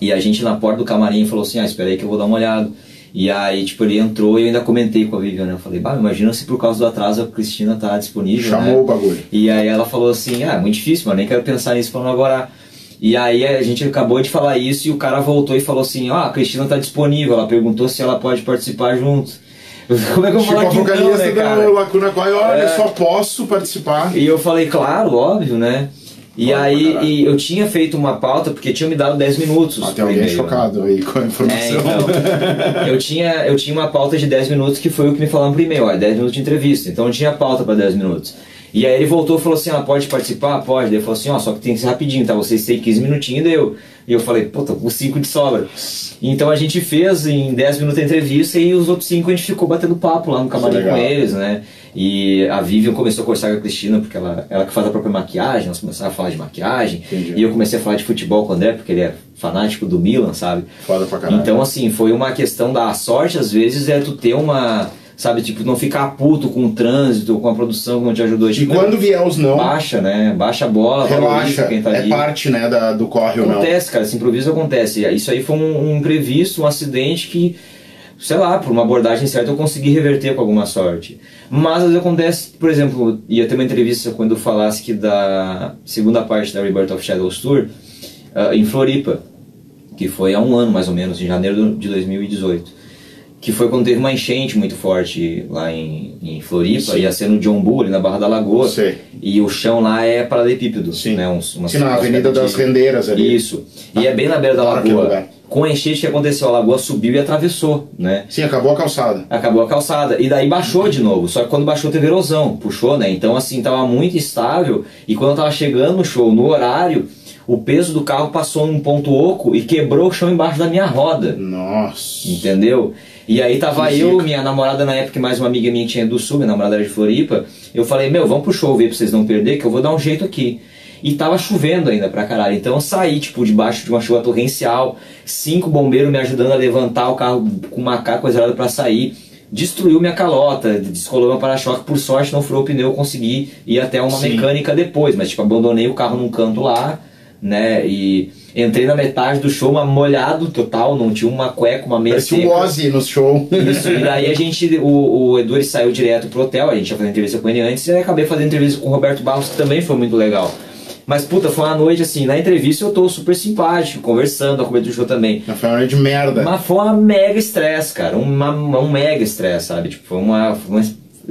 E a gente na porta do camarim falou assim: ah, espera aí que eu vou dar uma olhada. E aí, tipo, ele entrou e eu ainda comentei com a Vivian, né? Eu falei, bah, imagina se por causa do atraso a Cristina tá disponível. Chamou né? o bagulho. E aí ela falou assim: ah, muito difícil, mas nem quero pensar nisso pra não agora. E aí a gente acabou de falar isso e o cara voltou e falou assim: ah, a Cristina tá disponível. Ela perguntou se ela pode participar junto. Como é que eu vou tipo, falar que não, né, cara? Lacuna Coil, olha, é. só posso participar. E eu falei, claro, óbvio, né? E aí e eu tinha feito uma pauta porque tinham me dado 10 minutos. Tem alguém né? chocado aí com a informação. É, então, eu, tinha, eu tinha uma pauta de 10 minutos que foi o que me falaram por e-mail, ó, 10 minutos de entrevista. Então eu tinha pauta para 10 minutos. E aí ele voltou e falou assim, ah, pode participar? Pode. Daí ele falou assim, ó, só que tem que ser rapidinho, tá? Vocês têm 15 minutinhos, deu. E eu falei, tô com 5 de sobra. Então a gente fez em 10 minutos a entrevista e os outros 5 a gente ficou batendo papo lá no camarim com eles, né? E a Vivian começou a conversar com a Cristina, porque ela, ela que faz a própria maquiagem, nós começamos a falar de maquiagem. Entendi. E eu comecei a falar de futebol com o André, porque ele é fanático do Milan, sabe? Foda pra caralho. Então, assim, foi uma questão da sorte, às vezes, é tu ter uma. Sabe, tipo, não ficar puto com o trânsito, com a produção que não te ajudou. E Tipo, quando vier os não, Baixa, né? Baixa a bola, relaxa. quem tá É ali. parte, né, da, do corre ou não. Acontece, cara, esse improviso acontece. Isso aí foi um, um imprevisto, um acidente que, sei lá, por uma abordagem certa eu consegui reverter com alguma sorte. Mas às vezes acontece, por exemplo, ia ter uma entrevista quando eu falasse que da segunda parte da Rebirth of Shadows Tour ah, em Floripa, que foi há um ano mais ou menos, em janeiro de 2018. Que foi quando teve uma enchente muito forte lá em, em Floripa, Sim. ia ser no John Bull, ali na Barra da Lagoa. Sei. E o chão lá é paralelepípedo, Sim. né? Uns, umas- Sim, na Avenida das de- Rendeiras ali. Isso. E é bem na beira da aquele lagoa. Com a enchente que aconteceu, a lagoa subiu e atravessou, né? Sim, acabou a calçada. Acabou a calçada. E daí baixou de novo. Só que quando baixou teve erosão, puxou, né? Então assim, tava muito instável. E quando eu tava chegando no show, no horário, o peso do carro passou num ponto oco e quebrou o chão embaixo da minha roda. Nossa. Entendeu? E aí tava Que eu, minha namorada na época, mais uma amiga minha tinha do sul, minha namorada era de Floripa. Eu falei, meu, vamos pro show ver pra vocês não perder, que eu vou dar um jeito aqui. E tava chovendo ainda pra caralho. Então eu saí, tipo, debaixo de uma chuva torrencial, cinco bombeiros me ajudando a levantar o carro com macaco exagerado pra sair. Destruiu minha calota, descolou meu para-choque. Por sorte não furou o pneu, eu consegui ir até uma Sim. mecânica depois. Mas, tipo, abandonei o carro num canto lá, né? E entrei na metade do show, mas molhado total, não tinha uma cueca, uma meia Parecia seca. Ozzy no show. Isso, e daí a gente, o, o Edu ele saiu direto pro hotel, a gente ia fazer entrevista com ele antes, e acabei fazendo entrevista com o Roberto Barros, que também foi muito legal. Mas puta, foi uma noite assim, na entrevista eu tô super simpático, conversando, a cobertura do show também. Não foi uma noite de merda. Mas foi uma mega estresse, cara, uma, um mega estresse, sabe? Tipo, foi uma, uma-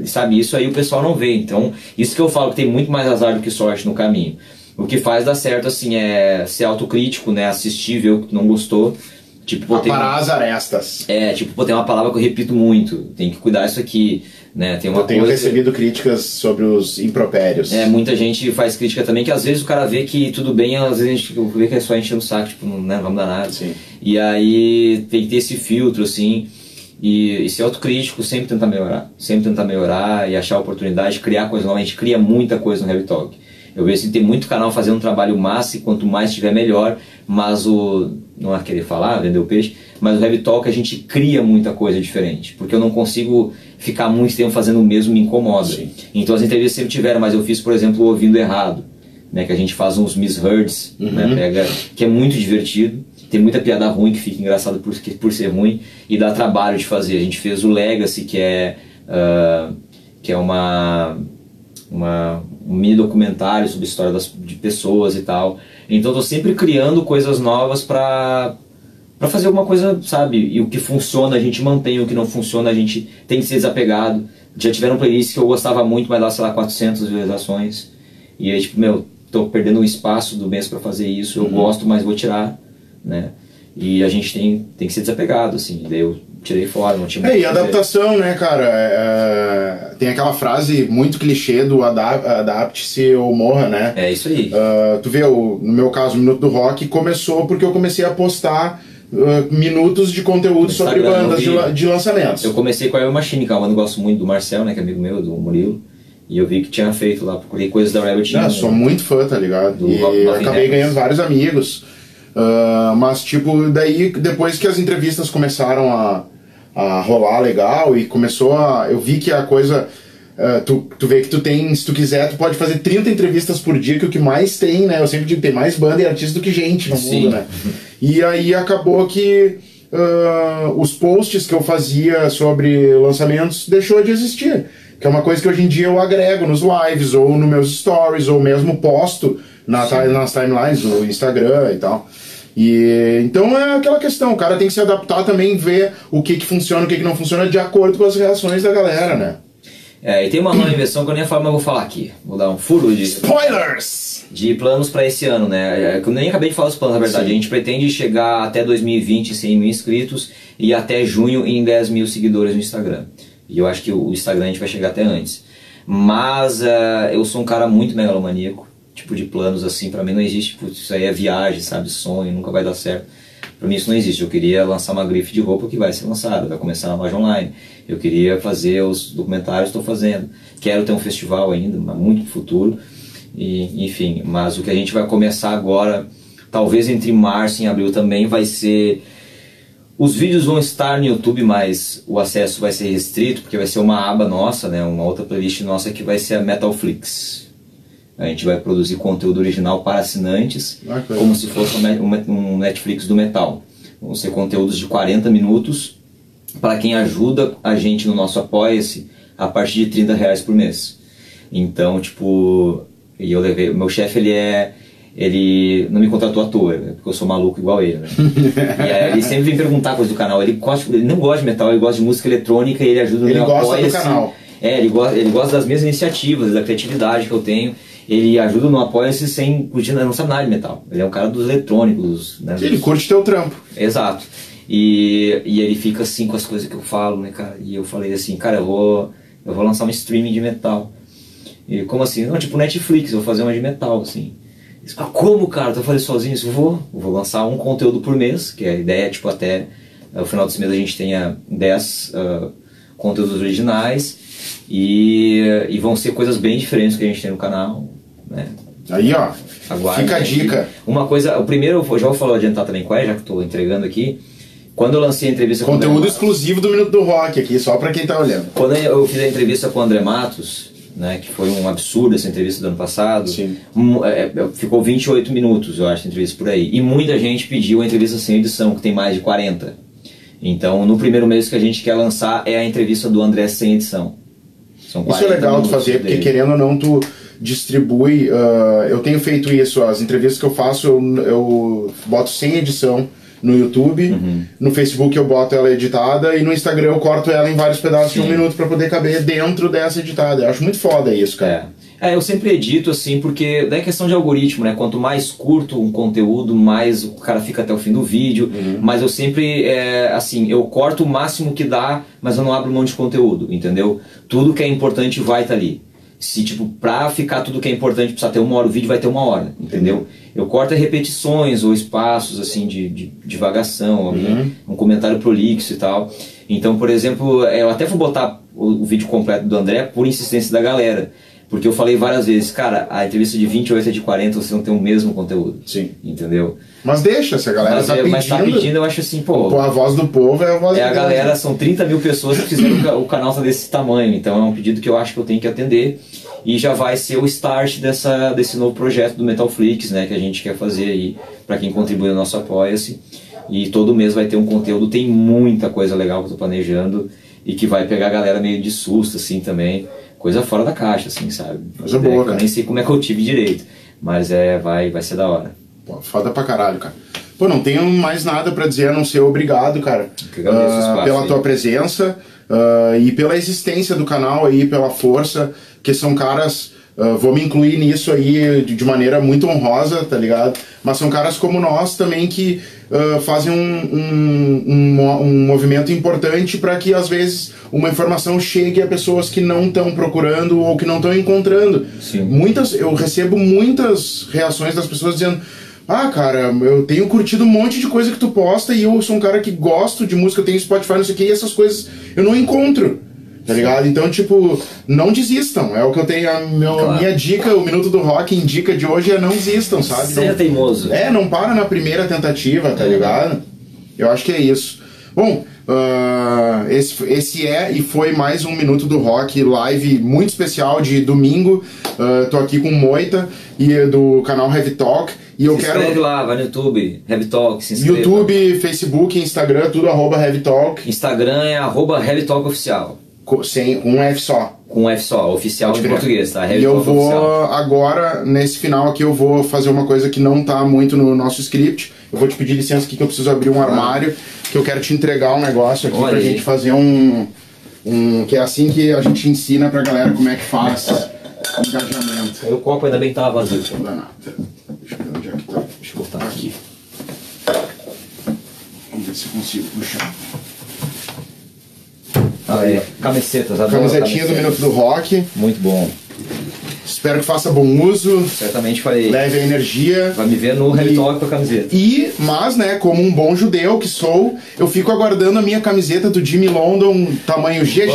Sabe, isso aí o pessoal não vê. Então, isso que eu falo, que tem muito mais azar do que sorte no caminho. O que faz dar certo, assim, é ser autocrítico, né? Assistir, ver o que não gostou. Tipo, pô, Aparar as arestas. é, tipo, pô, tem uma palavra que eu repito muito, tem que cuidar isso aqui, né? Tem uma Eu tenho coisa. recebido críticas sobre os impropérios. É, muita gente faz crítica também, que às vezes o cara vê que tudo bem, às vezes a gente vê que é só enchendo o saco, tipo, não, né, vamos dar nada. Sim. E aí tem que ter esse filtro, assim, e, e ser autocrítico, sempre tentar melhorar. Sempre tentar melhorar e achar oportunidade, criar coisa nova. A gente cria muita coisa no Heavy Talk. Eu vejo assim, tem muito canal fazendo um trabalho massa e quanto mais tiver melhor, mas o. Não é querer falar, vender o peixe, mas o Heavy Talk a gente cria muita coisa diferente. Porque eu não consigo ficar muito tempo fazendo o mesmo, me incomoda. Sim. Então as entrevistas sempre tiveram, mas eu fiz, por exemplo, o ouvindo errado. Né, que a gente faz uns misheards, né, pega, que é muito divertido. Tem muita piada ruim que fica engraçado por, que- por ser ruim e dá trabalho de fazer. A gente fez o Legacy, que é, ah, que é uma, uma, um mini documentário sobre a história das, de pessoas e tal. Então tô sempre criando coisas novas para para fazer alguma coisa, sabe? E o que funciona a gente mantém, o que não funciona a gente tem que ser desapegado. Já tiveram playlists que eu gostava muito, mas dá, sei lá, 400 visualizações. E aí, tipo, meu, tô perdendo um espaço do mês para fazer isso, eu Uhum. gosto, mas vou tirar, né? E a gente tem, tem que ser desapegado, assim. Daí eu tirei fora, não tinha É, e adaptação, né, cara? É, tem aquela frase muito clichê do ada- adapte-se ou morra, né? É isso aí. Ah, tu vê, o, no meu caso, o Minuto do Rock começou porque eu comecei a postar ah, minutos de conteúdo sobre bandas de, de lançamentos. Eu comecei com a Eva Machine, que é eu gosto muito do Marcel, né? Que é amigo meu, do Murilo. E eu vi que tinha feito lá, procurei coisas da Rebel Team. Ah, sou muito fã, tá ligado? Do e acabei ganhando vários amigos. Ah, mas, tipo, daí, depois que as entrevistas começaram a, a rolar legal e começou a. Eu vi que a coisa. ah, tu, tu vê que tu tem, se tu quiser, tu pode fazer 30 entrevistas por dia, que o que mais tem, né? Eu sempre digo, tem mais banda e artista do que gente no Sim. mundo, né? E aí acabou que ah, os posts que eu fazia sobre lançamentos deixou de existir. Que é uma coisa que hoje em dia eu agrego nos lives, ou nos meus stories, ou mesmo posto na, nas timelines do Instagram e tal. E então é aquela questão, o cara tem que se adaptar também, ver o que, que funciona, o que, que não funciona de acordo com as reações da galera, né? É, e tem uma nova invenção que eu nem ia falar, mas eu vou falar aqui. Vou dar um furo de, Spoilers! de planos para esse ano, né? É, Eu nem acabei de falar os planos, na verdade. Sim. A gente pretende chegar até 2020 em 100 mil inscritos e até junho em 10 mil seguidores no Instagram. E eu acho que o Instagram a gente vai chegar até antes. Mas uh, eu sou um cara muito megalomaníaco, tipo de planos assim, para mim não existe, tipo, isso aí é viagem, sabe, sonho, nunca vai dar certo. Para mim isso não existe. Eu queria lançar uma grife de roupa que vai ser lançada, vai começar na loja online. Eu queria fazer os documentários, estou fazendo. Quero ter um festival ainda, muito futuro. E, enfim, mas o que a gente vai começar agora, talvez entre março e abril também, vai ser os vídeos vão estar no YouTube, mas o acesso vai ser restrito, porque vai ser uma aba nossa, né, uma outra playlist nossa que vai ser a Metalflix. A gente vai produzir conteúdo original para assinantes, ah, como se fosse um Netflix do metal. Vão ser conteúdos de 40 minutos para quem ajuda a gente no nosso Apoia-se a partir de 30 reais por mês. Então, tipo, e eu levei. Meu chefe, ele é. Ele não me contratou à toa, né, porque eu sou maluco igual ele, né? e aí, ele sempre vem perguntar coisas do canal. Ele, gosta, ele não gosta de metal, ele gosta de música eletrônica e ele ajuda no ele meu gosta do canal. É, ele gosta, ele gosta das minhas iniciativas, da criatividade que eu tenho ele ajuda no Apoia-se sem curtir, não sabe nada de metal. Ele é um cara dos eletrônicos. Né, ele curte teu trampo. Exato. E, e ele fica assim com as coisas que eu falo, né, cara? E eu falei assim, cara, eu vou, eu vou lançar um streaming de metal. E como assim? Não, tipo Netflix, eu vou fazer uma de metal, assim. Eles falam, como, cara? Vai fazer sozinho? Eu vou, eu vou lançar um conteúdo por mês, que a ideia é, tipo, até o final desse mês a gente tenha 10 uh, conteúdos originais e, e vão ser coisas bem diferentes que a gente tem no canal. Né? Aí, ó. Aguarde, fica a dica. Uma coisa, o primeiro, eu já vou falar adiantar também qual é, já que estou entregando aqui. Quando eu lancei a entrevista Conteúdo com Conteúdo exclusivo do Minuto do Rock aqui, só para quem tá olhando. Quando eu fiz a entrevista com o André Matos, né, que foi um absurdo essa entrevista do ano passado, um, é, é ficou 28 minutos, eu acho, a entrevista por aí. E muita gente pediu a entrevista sem edição, que tem mais de 40. Então, no primeiro mês que a gente quer lançar é a entrevista do André sem edição. Isso é legal de fazer, porque querendo ou não, tu distribui. Uh, eu tenho feito isso, as entrevistas que eu faço eu, eu boto sem edição no YouTube, uhum. no Facebook eu boto ela editada e no Instagram eu corto ela em vários pedaços Sim. de um minuto para poder caber dentro dessa editada. Eu acho muito foda isso, cara. É. É, eu sempre edito assim, porque daí é questão de algoritmo, né? Quanto mais curto um conteúdo, mais o cara fica até o fim do vídeo. Uhum. Mas eu sempre, é, assim, eu corto o máximo que dá, mas eu não abro mão de conteúdo, entendeu? Tudo que é importante vai estar tá ali se tipo pra ficar tudo que é importante precisa ter uma hora o vídeo vai ter uma hora entendeu? Eu corto repetições ou espaços assim de, de divagação uhum. um comentário prolixo e tal. Então por exemplo eu até vou botar o, o vídeo completo do André por insistência da galera porque eu falei várias vezes, cara, a entrevista de 28 é de 40, você não tem o mesmo conteúdo. Sim. Entendeu? Mas deixa, se a galera mas, tá pedindo. É, mas tá pedindo, eu acho assim, pô. Pô, a voz do povo é a voz É a galera, são 30 mil pessoas que fizeram o canal tá desse tamanho. Então é um pedido que eu acho que eu tenho que atender. E já vai ser o start dessa, desse novo projeto do Metalflix, né? Que a gente quer fazer aí para quem contribui no nosso Apoia-se. E todo mês vai ter um conteúdo, tem muita coisa legal que eu tô planejando e que vai pegar a galera meio de susto, assim, também coisa fora da caixa, assim, sabe? Coisa boa, cara. Eu nem sei como é que eu tive direito, mas é, vai, vai ser da hora. Pô, foda pra caralho, cara. Pô, não tenho mais nada para dizer a não ser obrigado, cara, uh, pela aí. tua presença uh, e pela existência do canal aí, pela força, que são caras Uh, vou me incluir nisso aí de, de, maneira muito honrosa, tá ligado? Mas são caras como nós também que uh, fazem um, um, um, um, movimento importante para que às vezes uma informação chegue a pessoas que não estão procurando ou que não estão encontrando. Sim. Muitas, eu recebo muitas reações das pessoas dizendo. Ah, cara, eu tenho curtido um monte de coisa que tu posta e eu sou um cara que gosto de música, eu tenho Spotify, não sei o que, e essas coisas eu não encontro. Tá ligado? Então, tipo, não desistam. É o que eu tenho. A meu, claro. minha dica, o Minuto do Rock indica de hoje é não desistam, sabe? Seja não, teimoso. É, não para na primeira tentativa, tá é. ligado? Eu acho que é isso. Bom, uh, esse, esse é e foi mais um Minuto do Rock live muito especial de domingo. Uh, tô aqui com Moita e do canal Heavy Talk. E eu se quero. inscreve lá, vai no YouTube, Heavy Talk, se inscreva. YouTube, Facebook, Instagram, tudo arroba Heavy Talk. Instagram é arroba Heavy Talk Oficial sem um F só. Com um F só, oficial de português, tá? e eu vou oficial. agora, nesse final aqui, eu vou fazer uma coisa que não tá muito no nosso script. Eu vou te pedir licença aqui que eu preciso abrir um armário, que eu quero te entregar um negócio aqui Olha pra aí. gente fazer um, um. Que é assim que a gente ensina pra galera como é que faz engajamento. O copo ainda bem tava vazio. Deixa eu ver onde é que tá. Deixa eu botar aqui. Vamos ver se eu consigo puxar. Ah, é. Camisetas, adoro Camisetinha do. Minuto do Rock. Muito bom. Espero que faça bom uso, Certamente farei. leve a energia. Vai me ver no E- Talk com a camiseta. E, mas, né, como um bom judeu que sou, eu fico aguardando a minha camiseta do Jimmy London, tamanho GG.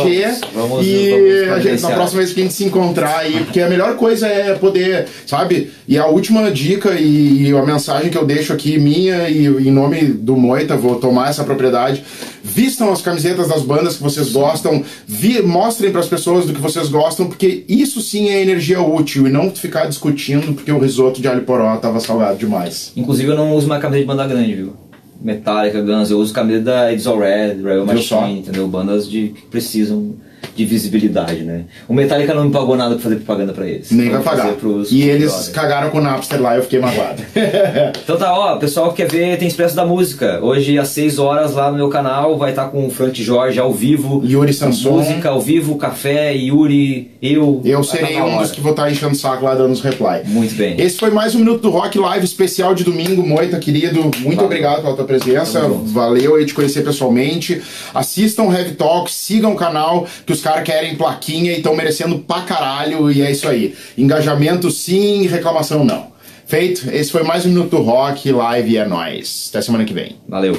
Vamos, vamos, e vamos a gente, na próxima vez que a gente se encontrar aí, porque a melhor coisa é poder, sabe? E a última dica e, a mensagem que eu deixo aqui, minha e em nome do Moita, vou tomar essa propriedade. Vistam as camisetas das bandas que vocês gostam, vi, mostrem para as pessoas do que vocês gostam, porque isso sim é energia útil e não ficar discutindo porque o risoto de alho poró tava salgado demais. Inclusive eu não uso mais camiseta de banda grande, viu? Metallica, Guns, eu uso camiseta da It's All Red, Royal só? Machine, entendeu? Bandas de, que precisam de visibilidade, né? O Metallica não me pagou nada pra fazer propaganda pra eles. Nem Então vai pagar. E eles cagaram com o Napster lá e eu fiquei magoado. Então tá, ó, pessoal que quer ver, tem Expresso da Música. Hoje às 6 horas lá no meu canal vai estar com o Frank Jorge ao vivo. Yuri Sanson. Música ao vivo, café, Yuri, eu. Eu serei tá um dos que vou estar enchendo o saco lá dando os reply. Muito bem. Esse foi mais um Minuto do Rock Live especial de domingo, Moita, querido. Muito Valeu. obrigado pela tua presença. Valeu aí te conhecer pessoalmente. Assistam o Heavy Talk, sigam o canal, que os caras querem plaquinha e estão merecendo pra caralho. E é isso aí. Engajamento sim, reclamação não. Feito? Esse foi mais um Minuto do Rock Live é nóis. Até semana que vem. Valeu.